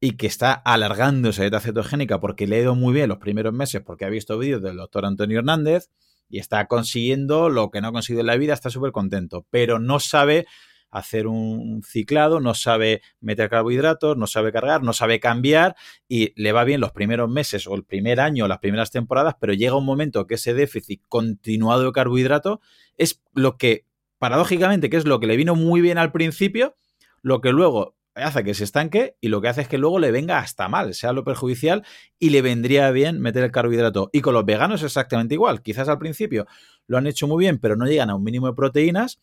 y que está alargando esa dieta cetogénica porque le ha ido muy bien los primeros meses porque ha visto vídeos del doctor Antonio Hernández y está consiguiendo lo que no ha conseguido en la vida, está súper contento, pero no sabe hacer un ciclado, no sabe meter carbohidratos, no sabe cargar, no sabe cambiar y le va bien los primeros meses o el primer año las primeras temporadas, pero llega un momento que ese déficit continuado de carbohidrato es lo que, paradójicamente, que es lo que le vino muy bien al principio, lo que luego hace que se estanque y lo que hace es que luego le venga hasta mal, sea lo perjudicial y le vendría bien meter el carbohidrato. Y con los veganos es exactamente igual. Quizás al principio lo han hecho muy bien, pero no llegan a un mínimo de proteínas.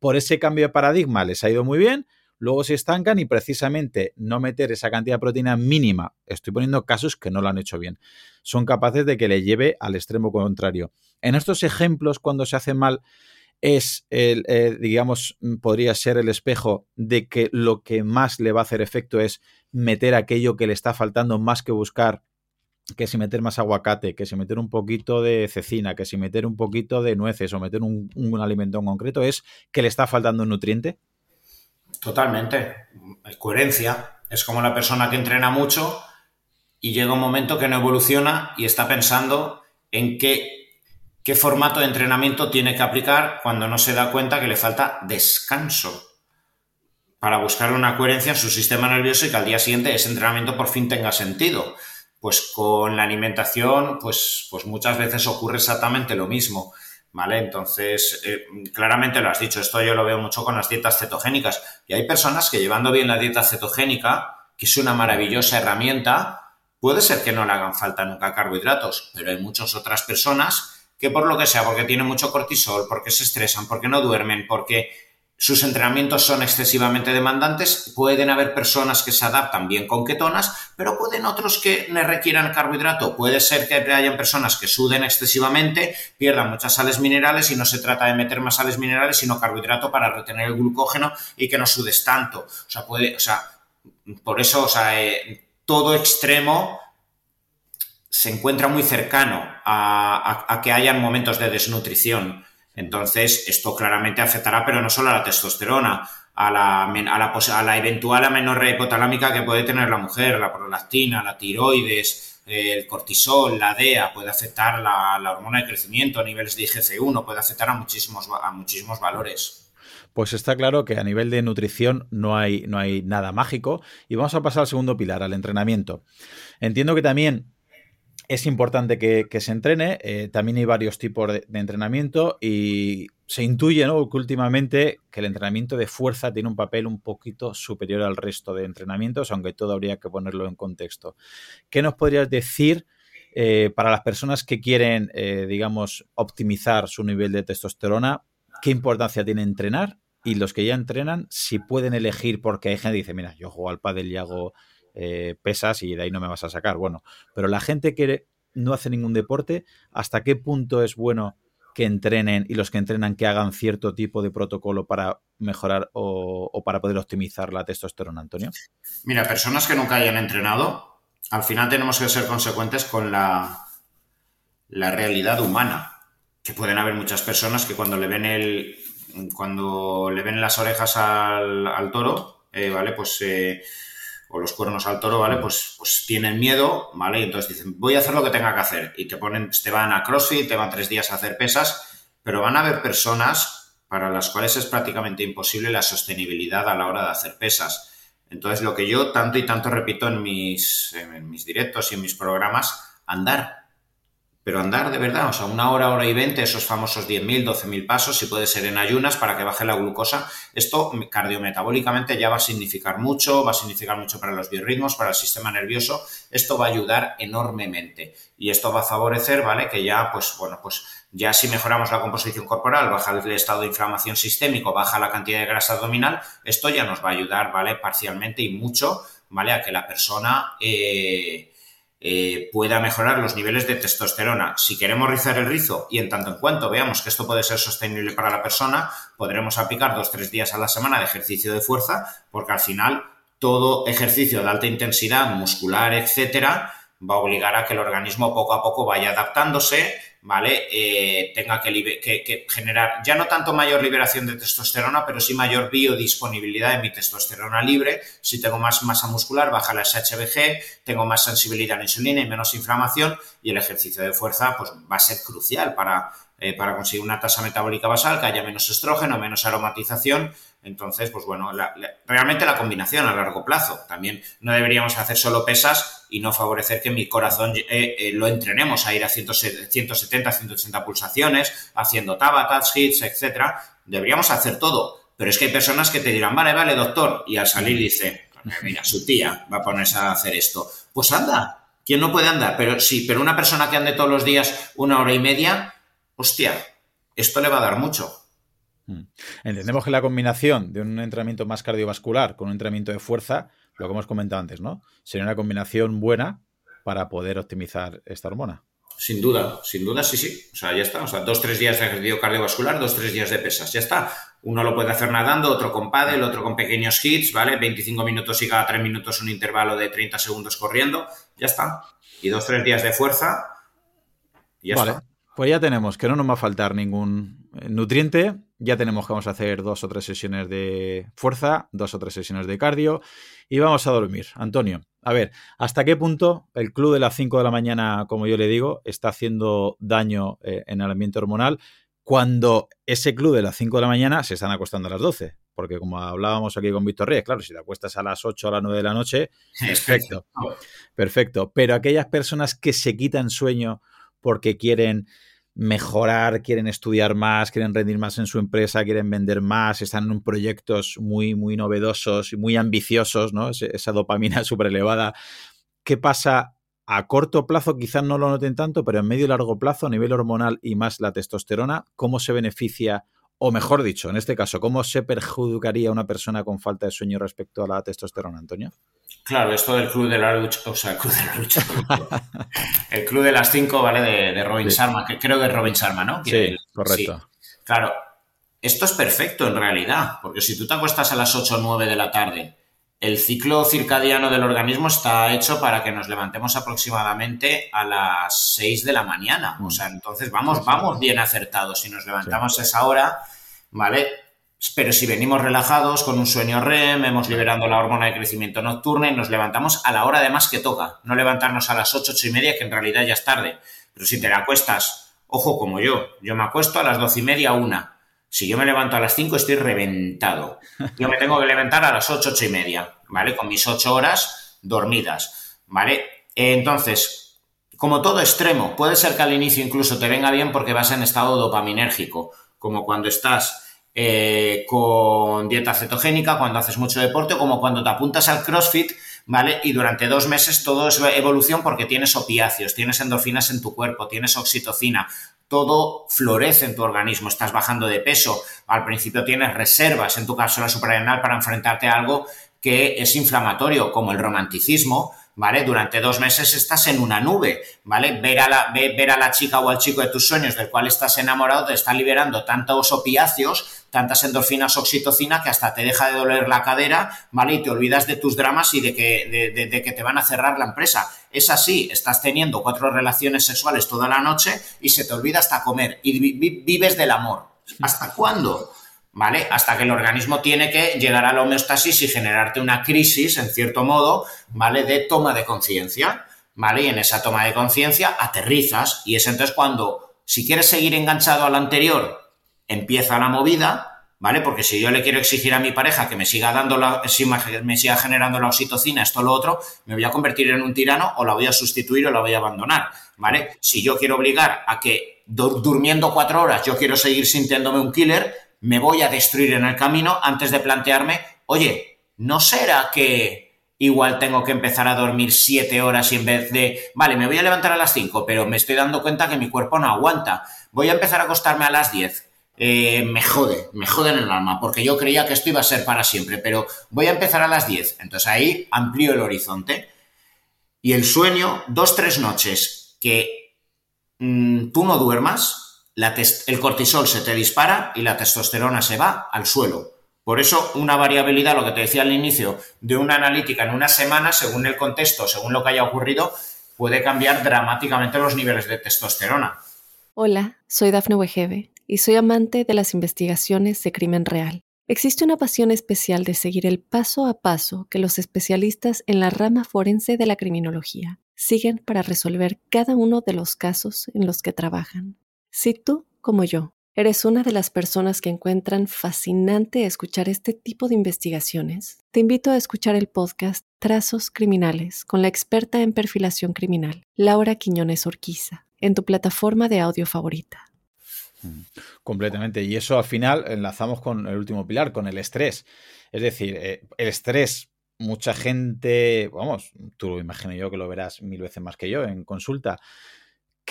Por ese cambio de paradigma les ha ido muy bien. Luego se estancan y precisamente no meter esa cantidad de proteína mínima, estoy poniendo casos que no lo han hecho bien, son capaces de que le lleve al extremo contrario. En estos ejemplos, cuando se hace mal, es, el, eh, digamos, mm, podría ser el espejo de que lo que más le va a hacer efecto es meter aquello que le está faltando más que buscar que si meter más aguacate, que si meter un poquito de cecina, que si meter un poquito de nueces o meter un, un alimento en concreto, es que le está faltando un nutriente? Totalmente. Coherencia. Es como la persona que entrena mucho y llega un momento que no evoluciona y está pensando en qué qué formato de entrenamiento tiene que aplicar cuando no se da cuenta que le falta descanso para buscar una coherencia en su sistema nervioso y que al día siguiente ese entrenamiento por fin tenga sentido. Pues con la alimentación, pues, pues muchas veces ocurre exactamente lo mismo. ¿vale? Entonces, eh, claramente lo has dicho, esto yo lo veo mucho con las dietas cetogénicas. Y hay personas que llevando bien la dieta cetogénica, que es una maravillosa herramienta, puede ser que no le hagan falta nunca carbohidratos, pero hay muchas otras personas que por lo que sea, porque tienen mucho cortisol, porque se estresan, porque no duermen, porque sus entrenamientos son excesivamente demandantes, pueden haber personas que se adaptan bien con ketonas, pero pueden otros que le requieran carbohidrato. Puede ser que hayan personas que suden excesivamente, pierdan muchas sales minerales y no se trata de meter más sales minerales, sino carbohidrato para retener el glucógeno y que no sudes tanto. O sea, puede, por eso, o sea, eh, todo extremo se encuentra muy cercano a que hayan momentos de desnutrición. Entonces, esto claramente afectará, pero no solo a la testosterona, a la, a la, eventual amenorrea hipotalámica que puede tener la mujer, la prolactina, la tiroides, el cortisol, la DEA, puede afectar la, hormona de crecimiento, a niveles de IGF-1, puede afectar a muchísimos, a muchísimos valores. Pues está claro que a nivel de nutrición no hay, no hay nada mágico. Y vamos a pasar al segundo pilar, al entrenamiento. Entiendo que también es importante que, se entrene. Eh, también hay varios tipos de, entrenamiento y se intuye ¿no? que últimamente que el entrenamiento de fuerza tiene un papel un poquito superior al resto de entrenamientos, aunque todo habría que ponerlo en contexto. ¿Qué nos podrías decir eh, para las personas que quieren, eh, digamos, optimizar su nivel de testosterona? ¿Qué importancia tiene entrenar? Y los que ya entrenan, si pueden elegir, porque hay gente que dice, mira, yo juego al pádel y hago eh, pesas y de ahí no me vas a sacar. Bueno, pero la gente que no hace ningún deporte, ¿hasta qué punto es bueno que entrenen y los que entrenan que hagan cierto tipo de protocolo para mejorar o, para poder optimizar la testosterona, Antonio? Mira, personas que nunca hayan entrenado, al final tenemos que ser consecuentes con la, la realidad humana. Que pueden haber muchas personas que cuando le ven el. cuando le ven las orejas al, toro, eh, ¿vale? Pues eh, o los cuernos al toro, ¿vale? Pues, pues tienen miedo, ¿vale? Y entonces dicen, voy a hacer lo que tenga que hacer. Y te ponen, te van a CrossFit, te van tres días a hacer pesas, pero van a haber personas para las cuales es prácticamente imposible la sostenibilidad a la hora de hacer pesas. Entonces, lo que yo tanto y tanto repito en mis, en mis directos y en mis programas, andar, pero andar de verdad, o sea, una hora, hora y veinte, esos famosos 10.000, 12.000 pasos, si puede ser en ayunas para que baje la glucosa, esto cardiometabólicamente ya va a significar mucho, va a significar mucho para los biorritmos, para el sistema nervioso, esto va a ayudar enormemente y esto va a favorecer, ¿vale? Que ya, pues bueno, pues ya si mejoramos la composición corporal, baja el estado de inflamación sistémico, baja la cantidad de grasa abdominal, esto ya nos va a ayudar, ¿vale? Parcialmente y mucho, ¿vale? A que la persona... Eh, eh, pueda mejorar los niveles de testosterona. Si queremos rizar el rizo y en tanto en cuanto veamos que esto puede ser sostenible para la persona, podremos aplicar dos o tres días a la semana de ejercicio de fuerza, porque al final todo ejercicio de alta intensidad muscular, etcétera, va a obligar a que el organismo poco a poco vaya adaptándose, ¿vale? Eh, tenga que, generar ya no tanto mayor liberación de testosterona, pero sí mayor biodisponibilidad de mi testosterona libre. Si tengo más masa muscular, baja la SHBG, tengo más sensibilidad a la insulina y menos inflamación y el ejercicio de fuerza pues, va a ser crucial para, eh, para conseguir una tasa metabólica basal, que haya menos estrógeno, menos aromatización entonces, pues bueno, realmente la combinación a largo plazo. También no deberíamos hacer solo pesas y no favorecer que mi corazón eh, eh, lo entrenemos a ir a 170, 180 pulsaciones, haciendo tabatas, hits, etcétera. Deberíamos hacer todo. Pero es que hay personas que te dirán, vale, vale, doctor, y al salir dice, mira, su tía va a ponerse a hacer esto. Pues anda, ¿quién no puede andar? Pero sí, pero una persona que ande todos los días una hora y media, hostia, esto le va a dar mucho. Mm. Entendemos que la combinación de un entrenamiento más cardiovascular con un entrenamiento de fuerza, lo que hemos comentado antes, ¿no? Sería una combinación buena para poder optimizar esta hormona. Sin duda, sin duda, sí, sí. O sea, ya está. O sea, dos, tres días de ejercicio cardiovascular, dos, tres días de pesas. Ya está. Uno lo puede hacer nadando, otro con paddle, otro con pequeños hits, ¿vale? 25 minutos y cada tres minutos un intervalo de 30 segundos corriendo. Ya está. Y dos, tres días de fuerza. ya está. Pues ya tenemos que no nos va a faltar ningún eh, nutriente. Ya tenemos que vamos a hacer dos o tres sesiones de fuerza, dos o tres sesiones de cardio y vamos a dormir. Antonio, a ver, ¿hasta qué punto el club de las 5 de la mañana, como yo le digo, está haciendo daño eh, en el ambiente hormonal cuando ese club de las 5 de la mañana se están acostando a las 12? Porque como hablábamos aquí con Víctor Ríos, claro, si te acuestas a las 8 o a las 9 de la noche, perfecto, perfecto. Pero aquellas personas que se quitan sueño porque quieren mejorar, quieren estudiar más, quieren rendir más en su empresa, quieren vender más, están en proyectos muy, muy novedosos y muy ambiciosos, ¿no? Esa dopamina súper elevada. ¿Qué pasa a corto plazo? Quizás no lo noten tanto, pero en medio y largo plazo, a nivel hormonal y más la testosterona, ¿cómo se beneficia? O mejor dicho, en este caso, ¿cómo se perjudicaría una persona con falta de sueño respecto a la testosterona, Antonio? Claro, esto del club de la lucha, o sea, el club de la lucha, el club de las cinco, ¿vale? De, Robin Sharma, que creo que es Robin Sharma, ¿no? sí, correcto. Claro, esto es perfecto en realidad, porque si tú te acuestas a las 8 o 9 de la tarde, el ciclo circadiano del organismo está hecho para que nos levantemos aproximadamente a las 6 de la mañana. O sea, entonces vamos, vamos bien acertados. Si nos levantamos a esa hora, ¿vale? Pero si venimos relajados, con un sueño REM, hemos liberando la hormona de crecimiento nocturna y nos levantamos a la hora además que toca. No levantarnos a las 8, 8 y media, que en realidad ya es tarde. Pero si te la acuestas, ojo como yo, yo me acuesto a las 12 y media, una. Si yo me levanto a las 5, estoy reventado. Yo me tengo que levantar a las 8, 8 y media, ¿vale? Con mis 8 horas dormidas, ¿vale? Entonces, como todo extremo, puede ser que al inicio incluso te venga bien porque vas en estado dopaminérgico, como cuando estás eh, con dieta cetogénica, cuando haces mucho deporte, como cuando te apuntas al CrossFit, ¿vale? Y durante dos meses todo es evolución porque tienes opiáceos, tienes endorfinas en tu cuerpo, tienes oxitocina, todo florece en tu organismo, estás bajando de peso, al principio tienes reservas en tu cápsula suprarrenal para enfrentarte a algo que es inflamatorio, como el romanticismo, ¿vale? Durante dos meses estás en una nube, ¿vale? Ver a, la, a la chica o al chico de tus sueños del cual estás enamorado te está liberando tantos opiáceos tantas endorfinas, oxitocina, que hasta te deja de doler la cadera, ¿vale? Y te olvidas de tus dramas y de que, de, que te van a cerrar la empresa. Es así, estás teniendo cuatro relaciones sexuales toda la noche y se te olvida hasta comer y vives del amor. ¿Hasta cuándo? ¿Vale? Hasta que el organismo tiene que llegar a la homeostasis y generarte una crisis, en cierto modo, ¿vale? De toma de conciencia, ¿vale? Y en esa toma de conciencia aterrizas y es entonces cuando, si quieres seguir enganchado al anterior empieza la movida, ¿vale? Porque si yo le quiero exigir a mi pareja que me siga dando la, me siga generando la oxitocina, esto lo otro, me voy a convertir en un tirano o la voy a sustituir o la voy a abandonar, ¿vale? Si yo quiero obligar a que durmiendo cuatro horas yo quiero seguir sintiéndome un killer, me voy a destruir en el camino antes de plantearme, oye, ¿no será que igual tengo que empezar a dormir siete horas y en vez de, vale, me voy a levantar a las cinco, pero me estoy dando cuenta que mi cuerpo no aguanta. Voy a empezar a acostarme a las diez. Eh, me jode, me jode en el alma, porque yo creía que esto iba a ser para siempre, pero voy a empezar a las 10. Entonces ahí amplío el horizonte. Y el sueño, dos, tres noches que mm, tú no duermas, el cortisol se te dispara y la testosterona se va al suelo. Por eso, una variabilidad, lo que te decía al inicio, de una analítica en una semana, según el contexto, según lo que haya ocurrido, puede cambiar dramáticamente los niveles de testosterona. Hola, soy Dafne Wegebe y soy amante de las investigaciones de crimen real. Existe una pasión especial de seguir el paso a paso que los especialistas en la rama forense de la criminología siguen para resolver cada uno de los casos en los que trabajan. Si tú, como yo, eres una de las personas que encuentran fascinante escuchar este tipo de investigaciones, te invito a escuchar el podcast Trazos Criminales con la experta en perfilación criminal, Laura Quiñones Orquiza, en tu plataforma de audio favorita. Completamente. Y eso al final enlazamos con el último pilar, con el estrés. Es decir, eh, el estrés, mucha gente, vamos, tú imagino yo que lo verás mil veces más que yo en consulta,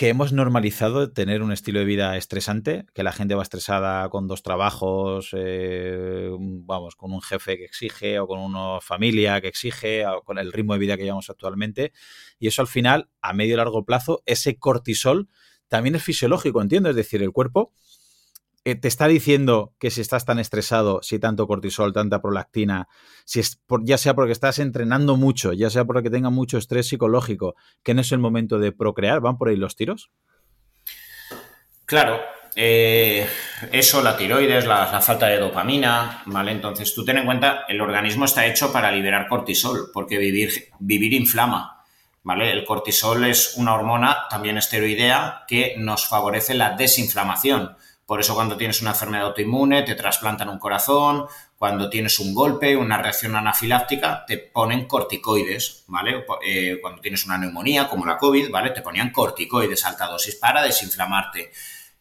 que hemos normalizado tener un estilo de vida estresante, que la gente va estresada con dos trabajos, eh, vamos, con un jefe que exige o con una familia que exige, o con el ritmo de vida que llevamos actualmente. Y eso al final, a medio y largo plazo, ese cortisol también es fisiológico, entiendo. Es decir, el cuerpo eh, te está diciendo que si estás tan estresado, si tanto cortisol, tanta prolactina, si es ya sea porque estás entrenando mucho, ya sea porque tenga mucho estrés psicológico, que no es el momento de procrear, ¿van por ahí los tiros? Claro, eh, eso, la tiroides, la, la, falta de dopamina, ¿vale? Entonces tú ten en cuenta, el organismo está hecho para liberar cortisol, porque vivir, vivir inflama. ¿vale? El cortisol es una hormona también esteroidea que nos favorece la desinflamación. Por eso cuando tienes una enfermedad autoinmune te trasplantan un corazón, cuando tienes un golpe, una reacción anafiláctica, te ponen corticoides, ¿vale? Eh, cuando tienes una neumonía como la COVID, ¿vale? Te ponían corticoides alta dosis para desinflamarte.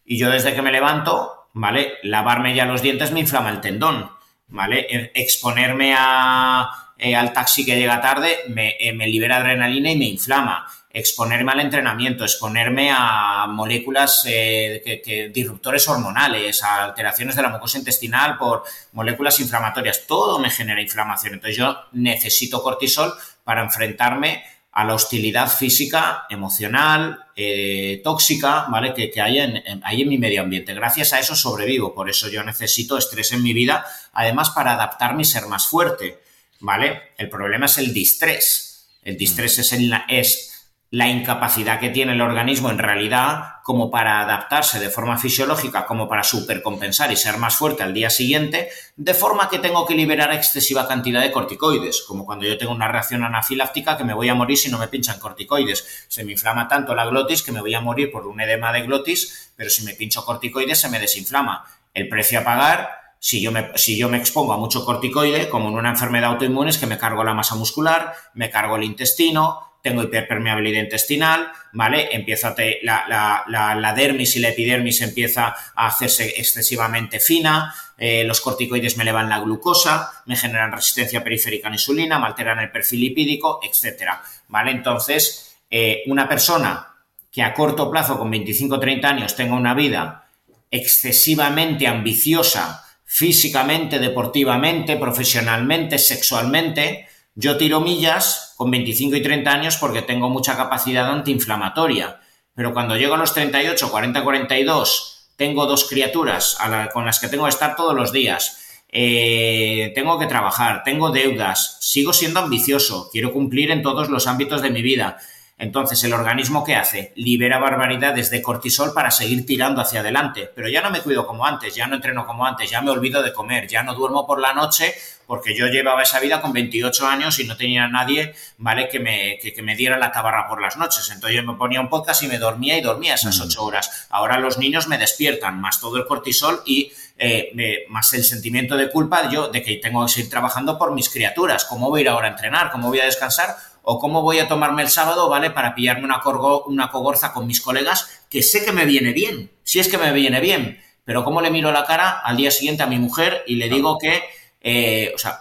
y yo desde que me levanto, ¿vale? Lavarme ya los dientes me inflama el tendón, ¿vale? Exponerme eh, al taxi que llega tarde me, eh, me libera adrenalina y me inflama exponerme al entrenamiento, exponerme a moléculas, eh, que, disruptores hormonales, a alteraciones de la mucosa intestinal por moléculas inflamatorias, todo me genera inflamación. Entonces yo necesito cortisol para enfrentarme a la hostilidad física, emocional, eh, tóxica, ¿vale? Que, hay, en, hay en mi medio ambiente. Gracias a eso sobrevivo, por eso yo necesito estrés en mi vida, además para adaptarme y ser más fuerte, ¿vale? El problema es el distrés. El distrés es, el, es la incapacidad que tiene el organismo en realidad como para adaptarse de forma fisiológica, como para supercompensar y ser más fuerte al día siguiente, de forma que tengo que liberar excesiva cantidad de corticoides, como cuando yo tengo una reacción anafiláctica que me voy a morir si no me pinchan corticoides. Se me inflama tanto la glotis que me voy a morir por un edema de glotis, pero si me pincho corticoides se me desinflama. El precio a pagar si yo, me, si yo me expongo a mucho corticoide, como en una enfermedad autoinmune, es que me cargo la masa muscular, me cargo el intestino, tengo hiperpermeabilidad intestinal, ¿vale? Empieza la, la, dermis y la epidermis empieza a hacerse excesivamente fina, eh, los corticoides me elevan la glucosa, me generan resistencia periférica a la insulina, me alteran el perfil lipídico, etcétera, ¿vale? Entonces, eh, una persona que a corto plazo, con 25 o 30 años, tenga una vida excesivamente ambiciosa, físicamente, deportivamente, profesionalmente, sexualmente, yo tiro millas con 25 y 30 años porque tengo mucha capacidad antiinflamatoria, pero cuando llego a los 38, 40, 42, tengo dos criaturas con las que tengo que estar todos los días, eh, tengo que trabajar, tengo deudas, sigo siendo ambicioso, quiero cumplir en todos los ámbitos de mi vida. Entonces, ¿el organismo qué hace? Libera barbaridades de cortisol para seguir tirando hacia adelante. Pero ya no me cuido como antes, ya no entreno como antes, ya me olvido de comer, ya no duermo por la noche porque yo llevaba esa vida con 28 años y no tenía nadie, ¿vale?, que me, que, me diera la tabarra por las noches. Entonces yo me ponía un podcast y me dormía y dormía esas 8 horas. Ahora los niños me despiertan, más todo el cortisol y eh, más el sentimiento de culpa yo de que tengo que seguir trabajando por mis criaturas. ¿Cómo voy a ir ahora a entrenar? ¿Cómo voy a descansar? O cómo voy a tomarme el sábado, ¿vale? Para pillarme una, una cogorza con mis colegas, que sé que me viene bien, si es que me viene bien, pero cómo le miro la cara al día siguiente a mi mujer y le digo que, eh, o sea,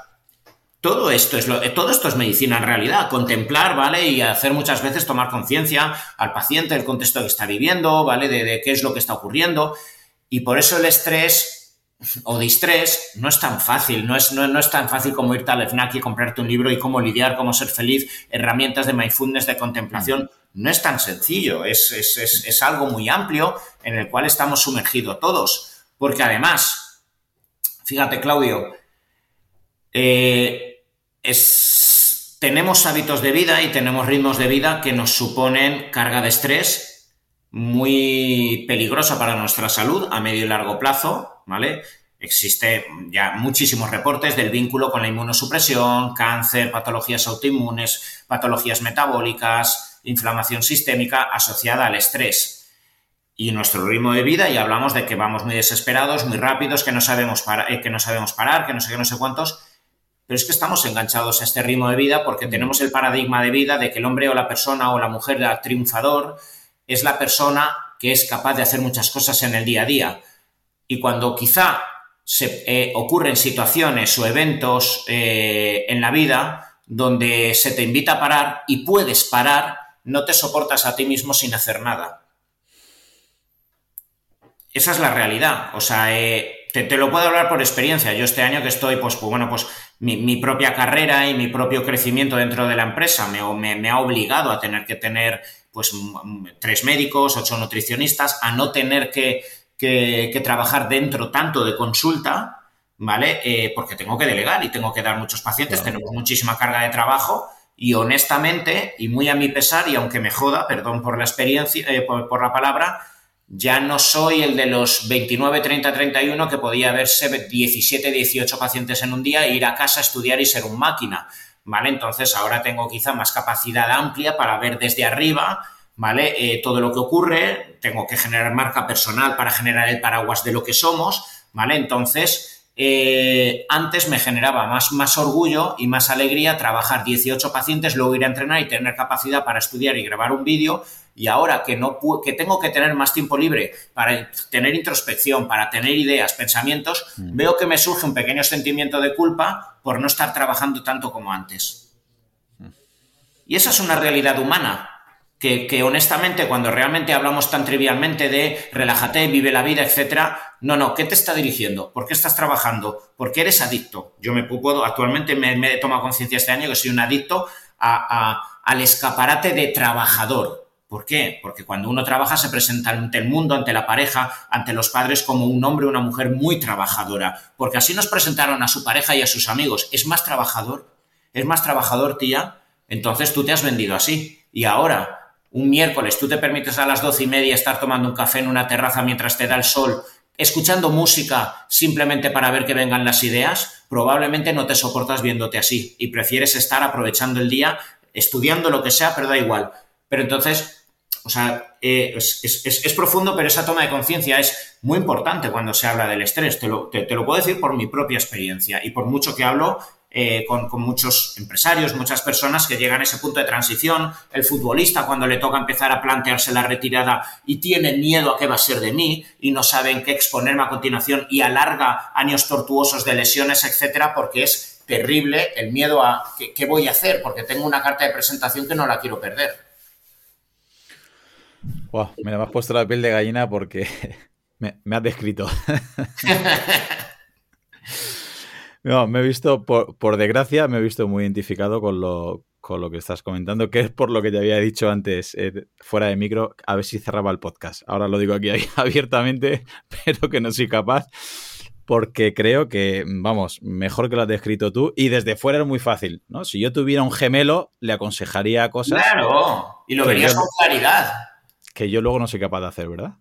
todo esto, es lo, todo esto es medicina en realidad, contemplar, ¿vale? Y hacer muchas veces tomar conciencia al paciente del contexto que está viviendo, ¿vale? De qué es lo que está ocurriendo. Y por eso el estrés o de estrés no es tan fácil, no es, no, es tan fácil como irte al FNAC y comprarte un libro y cómo lidiar, cómo ser feliz, herramientas de mindfulness, de contemplación. No es tan sencillo, es, es, algo muy amplio en el cual estamos sumergidos todos. Porque además, fíjate Claudio, eh, tenemos hábitos de vida y tenemos ritmos de vida que nos suponen carga de estrés muy peligrosa para nuestra salud a medio y largo plazo, ¿vale? Existe ya muchísimos reportes del vínculo con la inmunosupresión, cáncer, patologías autoinmunes, patologías metabólicas, inflamación sistémica asociada al estrés. Y nuestro ritmo de vida, y hablamos de que vamos muy desesperados, muy rápidos, que no sabemos, eh, que no sabemos parar, que no sé qué, no sé cuántos, pero es que estamos enganchados a este ritmo de vida porque tenemos el paradigma de vida de que el hombre o la persona o la mujer triunfador es la persona que es capaz de hacer muchas cosas en el día a día y cuando quizá se eh, ocurren situaciones o eventos eh, en la vida donde se te invita a parar y puedes parar, no te soportas a ti mismo sin hacer nada. Esa es la realidad. O sea, eh, te, lo puedo hablar por experiencia. Yo este año que estoy, pues, pues bueno, pues mi, propia carrera y mi propio crecimiento dentro de la empresa me, me, ha obligado a tener que tener pues tres médicos, ocho nutricionistas, a no tener que que, trabajar dentro tanto de consulta, ¿vale? Eh, porque tengo que delegar y tengo que dar muchos pacientes, tenemos muchísima carga de trabajo y honestamente, y muy a mi pesar, y aunque me joda, perdón por la experiencia, eh, por, la palabra, ya no soy el de los 29, 30, 31 que podía verse 17, 18 pacientes en un día e ir a casa, estudiar y ser un máquina, ¿vale? Entonces ahora tengo quizá más capacidad amplia para ver desde arriba ¿vale? Eh, todo lo que ocurre, tengo que generar marca personal para generar el paraguas de lo que somos, ¿vale? Entonces, eh, antes me generaba más, más orgullo y más alegría trabajar 18 pacientes, luego ir a entrenar y tener capacidad para estudiar y grabar un vídeo. Y ahora que, no, que tengo que tener más tiempo libre para tener introspección, para tener ideas, pensamientos, mm. veo que me surge un pequeño sentimiento de culpa por no estar trabajando tanto como antes. Mm. Y esa es una realidad humana que, honestamente cuando realmente hablamos tan trivialmente de relájate, vive la vida, etcétera, no, no, ¿qué te está dirigiendo? ¿Por qué estás trabajando? ¿Por qué eres adicto? Yo me puedo, actualmente me, me he tomado conciencia este año que soy un adicto al escaparate de trabajador. ¿Por qué? Porque cuando uno trabaja se presenta ante el mundo, ante la pareja, ante los padres como un hombre una mujer muy trabajadora. Porque así nos presentaron a su pareja y a sus amigos. ¿Es más trabajador? ¿Es más trabajador, tía? Entonces tú te has vendido así. Y ahora un miércoles tú te permites a las doce y media estar tomando un café en una terraza mientras te da el sol, escuchando música simplemente para ver que vengan las ideas, probablemente no te soportas viéndote así y prefieres estar aprovechando el día, estudiando lo que sea, pero da igual. Pero entonces, o sea, eh, es, profundo, pero esa toma de conciencia es muy importante cuando se habla del estrés. Te lo, te lo puedo decir por mi propia experiencia y por mucho que hablo eh, con, muchos empresarios, muchas personas que llegan a ese punto de transición, el futbolista cuando le toca empezar a plantearse la retirada y tiene miedo a qué va a ser de mí y no saben qué exponerme a continuación y alarga años tortuosos de lesiones, etcétera, porque es terrible el miedo a qué, voy a hacer, porque tengo una carta de presentación que no la quiero perder. me has puesto la piel de gallina porque me, me has descrito. No, me he visto, por, desgracia, me he visto muy identificado con lo, con lo que estás comentando, que es por lo que te había dicho antes, eh, fuera de micro, a ver si cerraba el podcast. Ahora lo digo aquí abiertamente, pero que no soy capaz, porque creo que, vamos, mejor que lo has descrito tú, y desde fuera es muy fácil, ¿no? Si yo tuviera un gemelo, le aconsejaría cosas. Claro, y lo verías con claridad. Que yo luego no soy capaz de hacer, ¿verdad?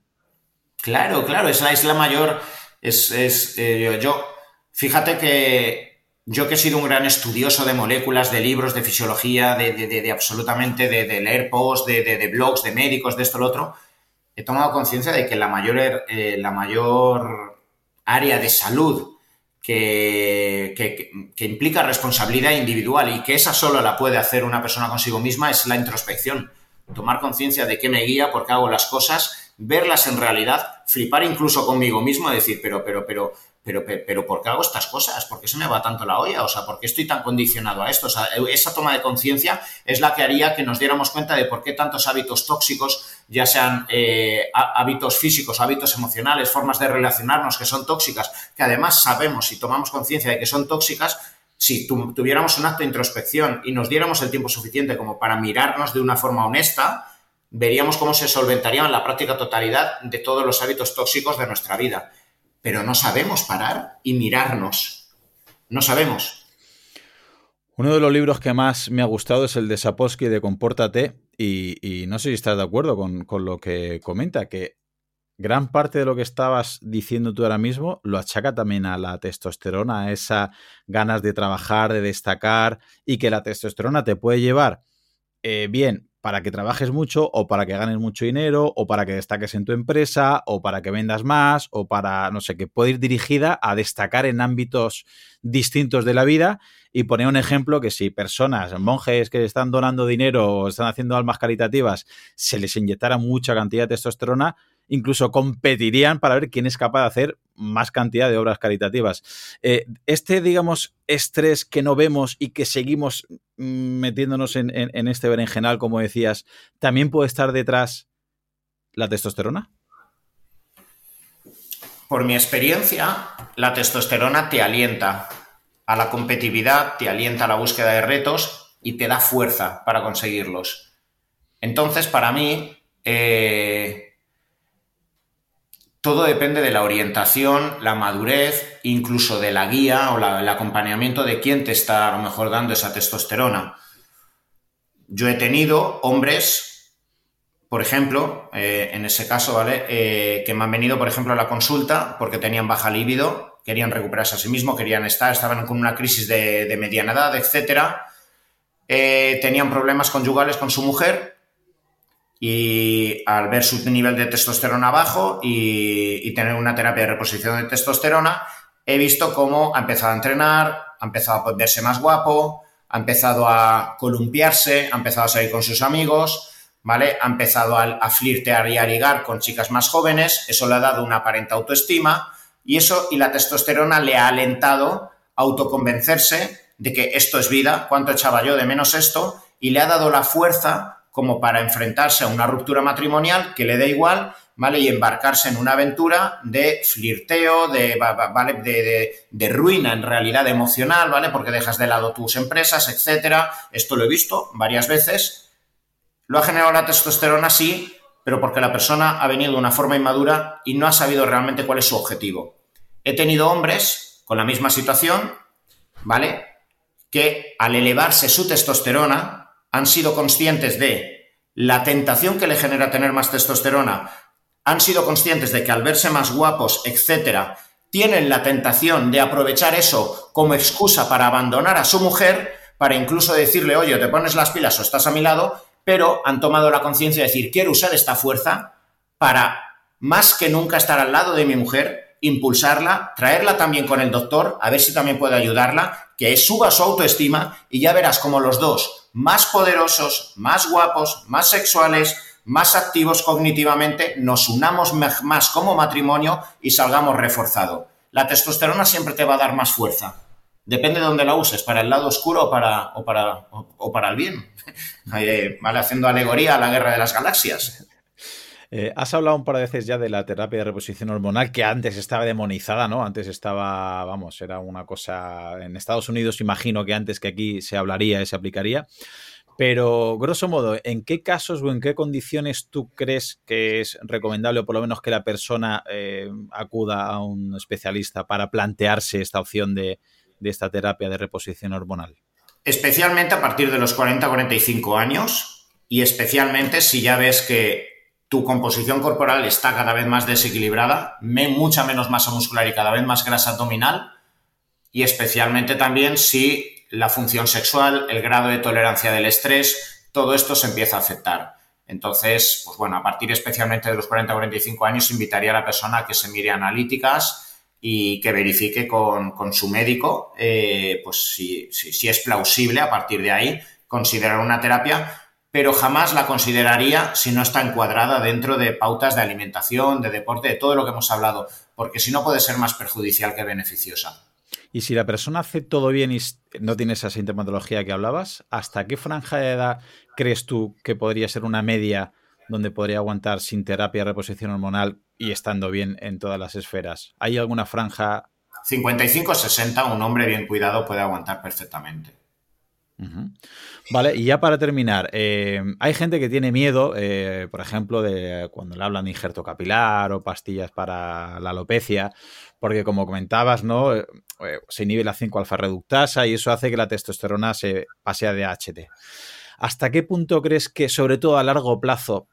Claro, claro, esa es la mayor. Es, es eh, yo Fíjate que yo que he sido un gran estudioso de moléculas, de libros, de fisiología, de, absolutamente de, leer posts, de, blogs, de médicos, de esto, lo otro, he tomado conciencia de que la mayor, eh, la mayor área de salud que, que, implica responsabilidad individual y que esa solo la puede hacer una persona consigo misma es la introspección. Tomar conciencia de qué me guía, por qué hago las cosas, verlas en realidad, flipar incluso conmigo mismo, decir, pero, pero, pero, pero, pero ¿por qué hago estas cosas? ¿Por qué se me va tanto la olla? O sea, ¿por qué estoy tan condicionado a esto? O sea, esa toma de conciencia es la que haría que nos diéramos cuenta de por qué tantos hábitos tóxicos, ya sean eh, hábitos físicos, hábitos emocionales, formas de relacionarnos que son tóxicas, que además sabemos y tomamos conciencia de que son tóxicas, si tuviéramos un acto de introspección y nos diéramos el tiempo suficiente como para mirarnos de una forma honesta, veríamos cómo se solventarían en la práctica totalidad de todos los hábitos tóxicos de nuestra vida pero no sabemos parar y mirarnos. No sabemos. Uno de los libros que más me ha gustado es el de Sapolsky de Compórtate y, no sé si estás de acuerdo con, lo que comenta, que gran parte de lo que estabas diciendo tú ahora mismo lo achaca también a la testosterona, a esas ganas de trabajar, de destacar y que la testosterona te puede llevar eh, bien para que trabajes mucho o para que ganes mucho dinero o para que destaques en tu empresa o para que vendas más o para, no sé, que puede ir dirigida a destacar en ámbitos distintos de la vida. Y poner un ejemplo que si personas, monjes que están donando dinero o están haciendo almas caritativas, se les inyectara mucha cantidad de testosterona, incluso competirían para ver quién es capaz de hacer más cantidad de obras caritativas. Eh, este, digamos, estrés que no vemos y que seguimos metiéndonos en, en, este berenjenal, como decías, ¿también puede estar detrás la testosterona? Por mi experiencia, la testosterona te alienta a la competitividad, te alienta a la búsqueda de retos y te da fuerza para conseguirlos. Entonces, para mí, eh, todo depende de la orientación, la madurez, incluso de la guía o el acompañamiento de quien te está a lo mejor dando esa testosterona. Yo he tenido hombres, por ejemplo, eh, en ese caso, ¿vale? Eh, que me han venido, por ejemplo, a la consulta porque tenían baja libido, querían recuperarse a sí mismos, querían estar, estaban con una crisis de, mediana edad, etc. Eh, tenían problemas conyugales con su mujer y al ver su nivel de testosterona bajo y, tener una terapia de reposición de testosterona, he visto cómo ha empezado a entrenar, ha empezado a verse más guapo, ha empezado a columpiarse, ha empezado a salir con sus amigos, ¿vale? Ha empezado a, flirtear y a ligar con chicas más jóvenes, eso le ha dado una aparente autoestima y eso y la testosterona le ha alentado a autoconvencerse de que esto es vida, cuánto echaba yo de menos esto, y le ha dado la fuerza como para enfrentarse a una ruptura matrimonial que le dé igual, ¿vale? Y embarcarse en una aventura de flirteo, de, ¿vale? de, de, ruina en realidad emocional, ¿vale? Porque dejas de lado tus empresas, etcétera. Esto lo he visto varias veces. Lo ha generado la testosterona, sí, pero porque la persona ha venido de una forma inmadura y no ha sabido realmente cuál es su objetivo. He tenido hombres con la misma situación, ¿vale? Que al elevarse su testosterona, han sido conscientes de la tentación que le genera tener más testosterona, han sido conscientes de que al verse más guapos, etcétera, tienen la tentación de aprovechar eso como excusa para abandonar a su mujer, para incluso decirle, oye, te pones las pilas o estás a mi lado, pero han tomado la conciencia de decir, quiero usar esta fuerza para más que nunca estar al lado de mi mujer, impulsarla, traerla también con el doctor, a ver si también puede ayudarla, que suba su autoestima y ya verás como los dos más poderosos, más guapos, más sexuales, más activos cognitivamente, nos unamos más como matrimonio y salgamos reforzado. La testosterona siempre te va a dar más fuerza. Depende de dónde la uses, para el lado oscuro o para, o para, o para el bien. Eh, ¿Vale? Haciendo alegoría a la guerra de las galaxias. Eh, has hablado un par de veces ya de la terapia de reposición hormonal que antes estaba demonizada, ¿no? Antes estaba, vamos, era una cosa. En Estados Unidos, imagino que antes que aquí se hablaría y se aplicaría. Pero, grosso modo, ¿en qué casos o en qué condiciones tú crees que es recomendable, o por lo menos que la persona eh, acuda a un especialista para plantearse esta opción de, de esta terapia de reposición hormonal? Especialmente a partir de los 40-45 años y especialmente si ya ves que tu composición corporal está cada vez más desequilibrada, mucha menos masa muscular y cada vez más grasa abdominal, y especialmente también si la función sexual, el grado de tolerancia del estrés, todo esto se empieza a afectar. Entonces, pues bueno, a partir especialmente de los 40-45 años, invitaría a la persona a que se mire analíticas y que verifique con, su médico, eh, pues si, si es plausible a partir de ahí considerar una terapia, pero jamás la consideraría si no está encuadrada dentro de pautas de alimentación, de deporte, de todo lo que hemos hablado, porque si no puede ser más perjudicial que beneficiosa. Y si la persona hace todo bien y no tiene esa sintomatología que hablabas, ¿hasta qué franja de edad crees tú que podría ser una media donde podría aguantar sin terapia reposición hormonal y estando bien en todas las esferas? ¿Hay alguna franja? 55-60, un hombre bien cuidado puede aguantar perfectamente. Vale, y ya para terminar, eh, hay gente que tiene miedo, eh, por ejemplo, de cuando le hablan de injerto capilar o pastillas para la alopecia, porque como comentabas, ¿no? Eh, se inhibe la 5-alfa reductasa y eso hace que la testosterona se pase a DHT. ¿Hasta qué punto crees que, sobre todo a largo plazo,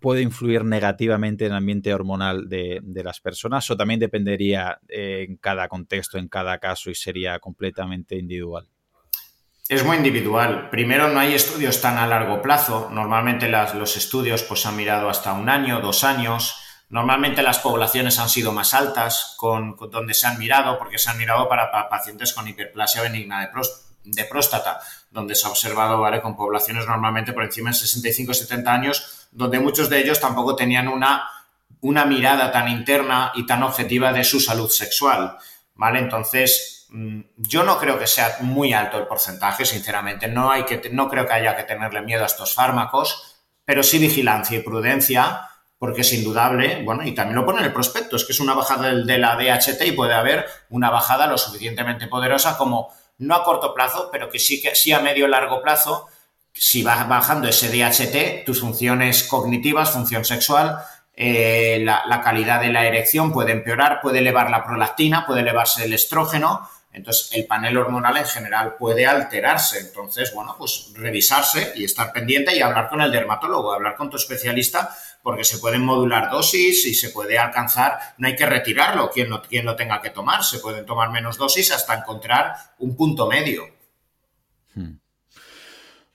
puede influir negativamente en el ambiente hormonal de las personas o también dependería en cada contexto, en cada caso y sería completamente individual? Es muy individual. Primero, no hay estudios tan a largo plazo. Normalmente los estudios pues, han mirado hasta un año, dos años. Normalmente las poblaciones han sido más altas con, donde se han mirado, porque se han mirado para, pacientes con hiperplasia benigna de, próstata, donde se ha observado ¿vale? con poblaciones normalmente por encima de 65-70 años, donde muchos de ellos tampoco tenían una, una mirada tan interna y tan objetiva de su salud sexual. ¿vale? Entonces, yo no creo que sea muy alto el porcentaje, sinceramente. No, hay que, no creo que haya que tenerle miedo a estos fármacos, pero sí vigilancia y prudencia, porque es indudable, bueno, y también lo pone en el prospecto, es que es una bajada de la DHT y puede haber una bajada lo suficientemente poderosa como no a corto plazo, pero que sí, que sí a medio largo plazo, si va bajando ese DHT, tus funciones cognitivas, función sexual, eh, la calidad de la erección puede empeorar, puede elevar la prolactina, puede elevarse el estrógeno, entonces, el panel hormonal en general puede alterarse. Entonces, bueno, pues revisarse y estar pendiente y hablar con el dermatólogo, hablar con tu especialista, porque se pueden modular dosis y se puede alcanzar, no hay que retirarlo quien lo, quien lo tenga que tomar, se pueden tomar menos dosis hasta encontrar un punto medio. Hmm.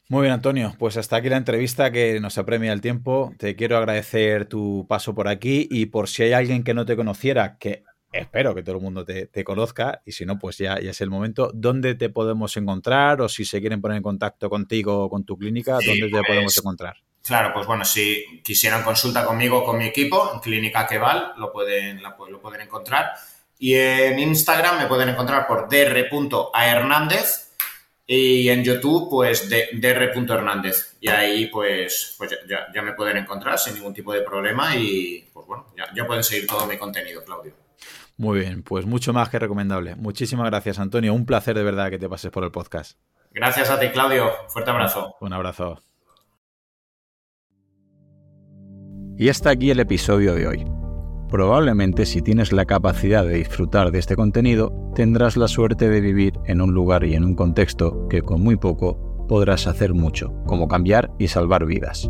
Muy bien, Antonio. Pues hasta aquí la entrevista que nos apremia el tiempo. Te quiero agradecer tu paso por aquí y por si hay alguien que no te conociera, que espero que todo el mundo te, conozca y si no, pues ya, ya, es el momento. ¿Dónde te podemos encontrar o si se quieren poner en contacto contigo o con tu clínica, dónde te pues, podemos encontrar? Claro, pues bueno, si quisieran consulta conmigo o con mi equipo, en Clínica Queval lo pueden, lo pueden encontrar. Y en Instagram me pueden encontrar por dr.ahernández y en YouTube, pues, dr.hernández. Y ahí, pues, pues ya, me pueden encontrar sin ningún tipo de problema y, pues bueno, ya, ya pueden seguir todo mi contenido, Claudio. Muy bien, pues mucho más que recomendable. Muchísimas gracias, Antonio. Un placer de verdad que te pases por el podcast. Gracias a ti, Claudio. Fuerte abrazo. Un abrazo. Y hasta aquí el episodio de hoy. Probablemente si tienes la capacidad de disfrutar de este contenido, tendrás la suerte de vivir en un lugar y en un contexto que con muy poco podrás hacer mucho, como cambiar y salvar vidas.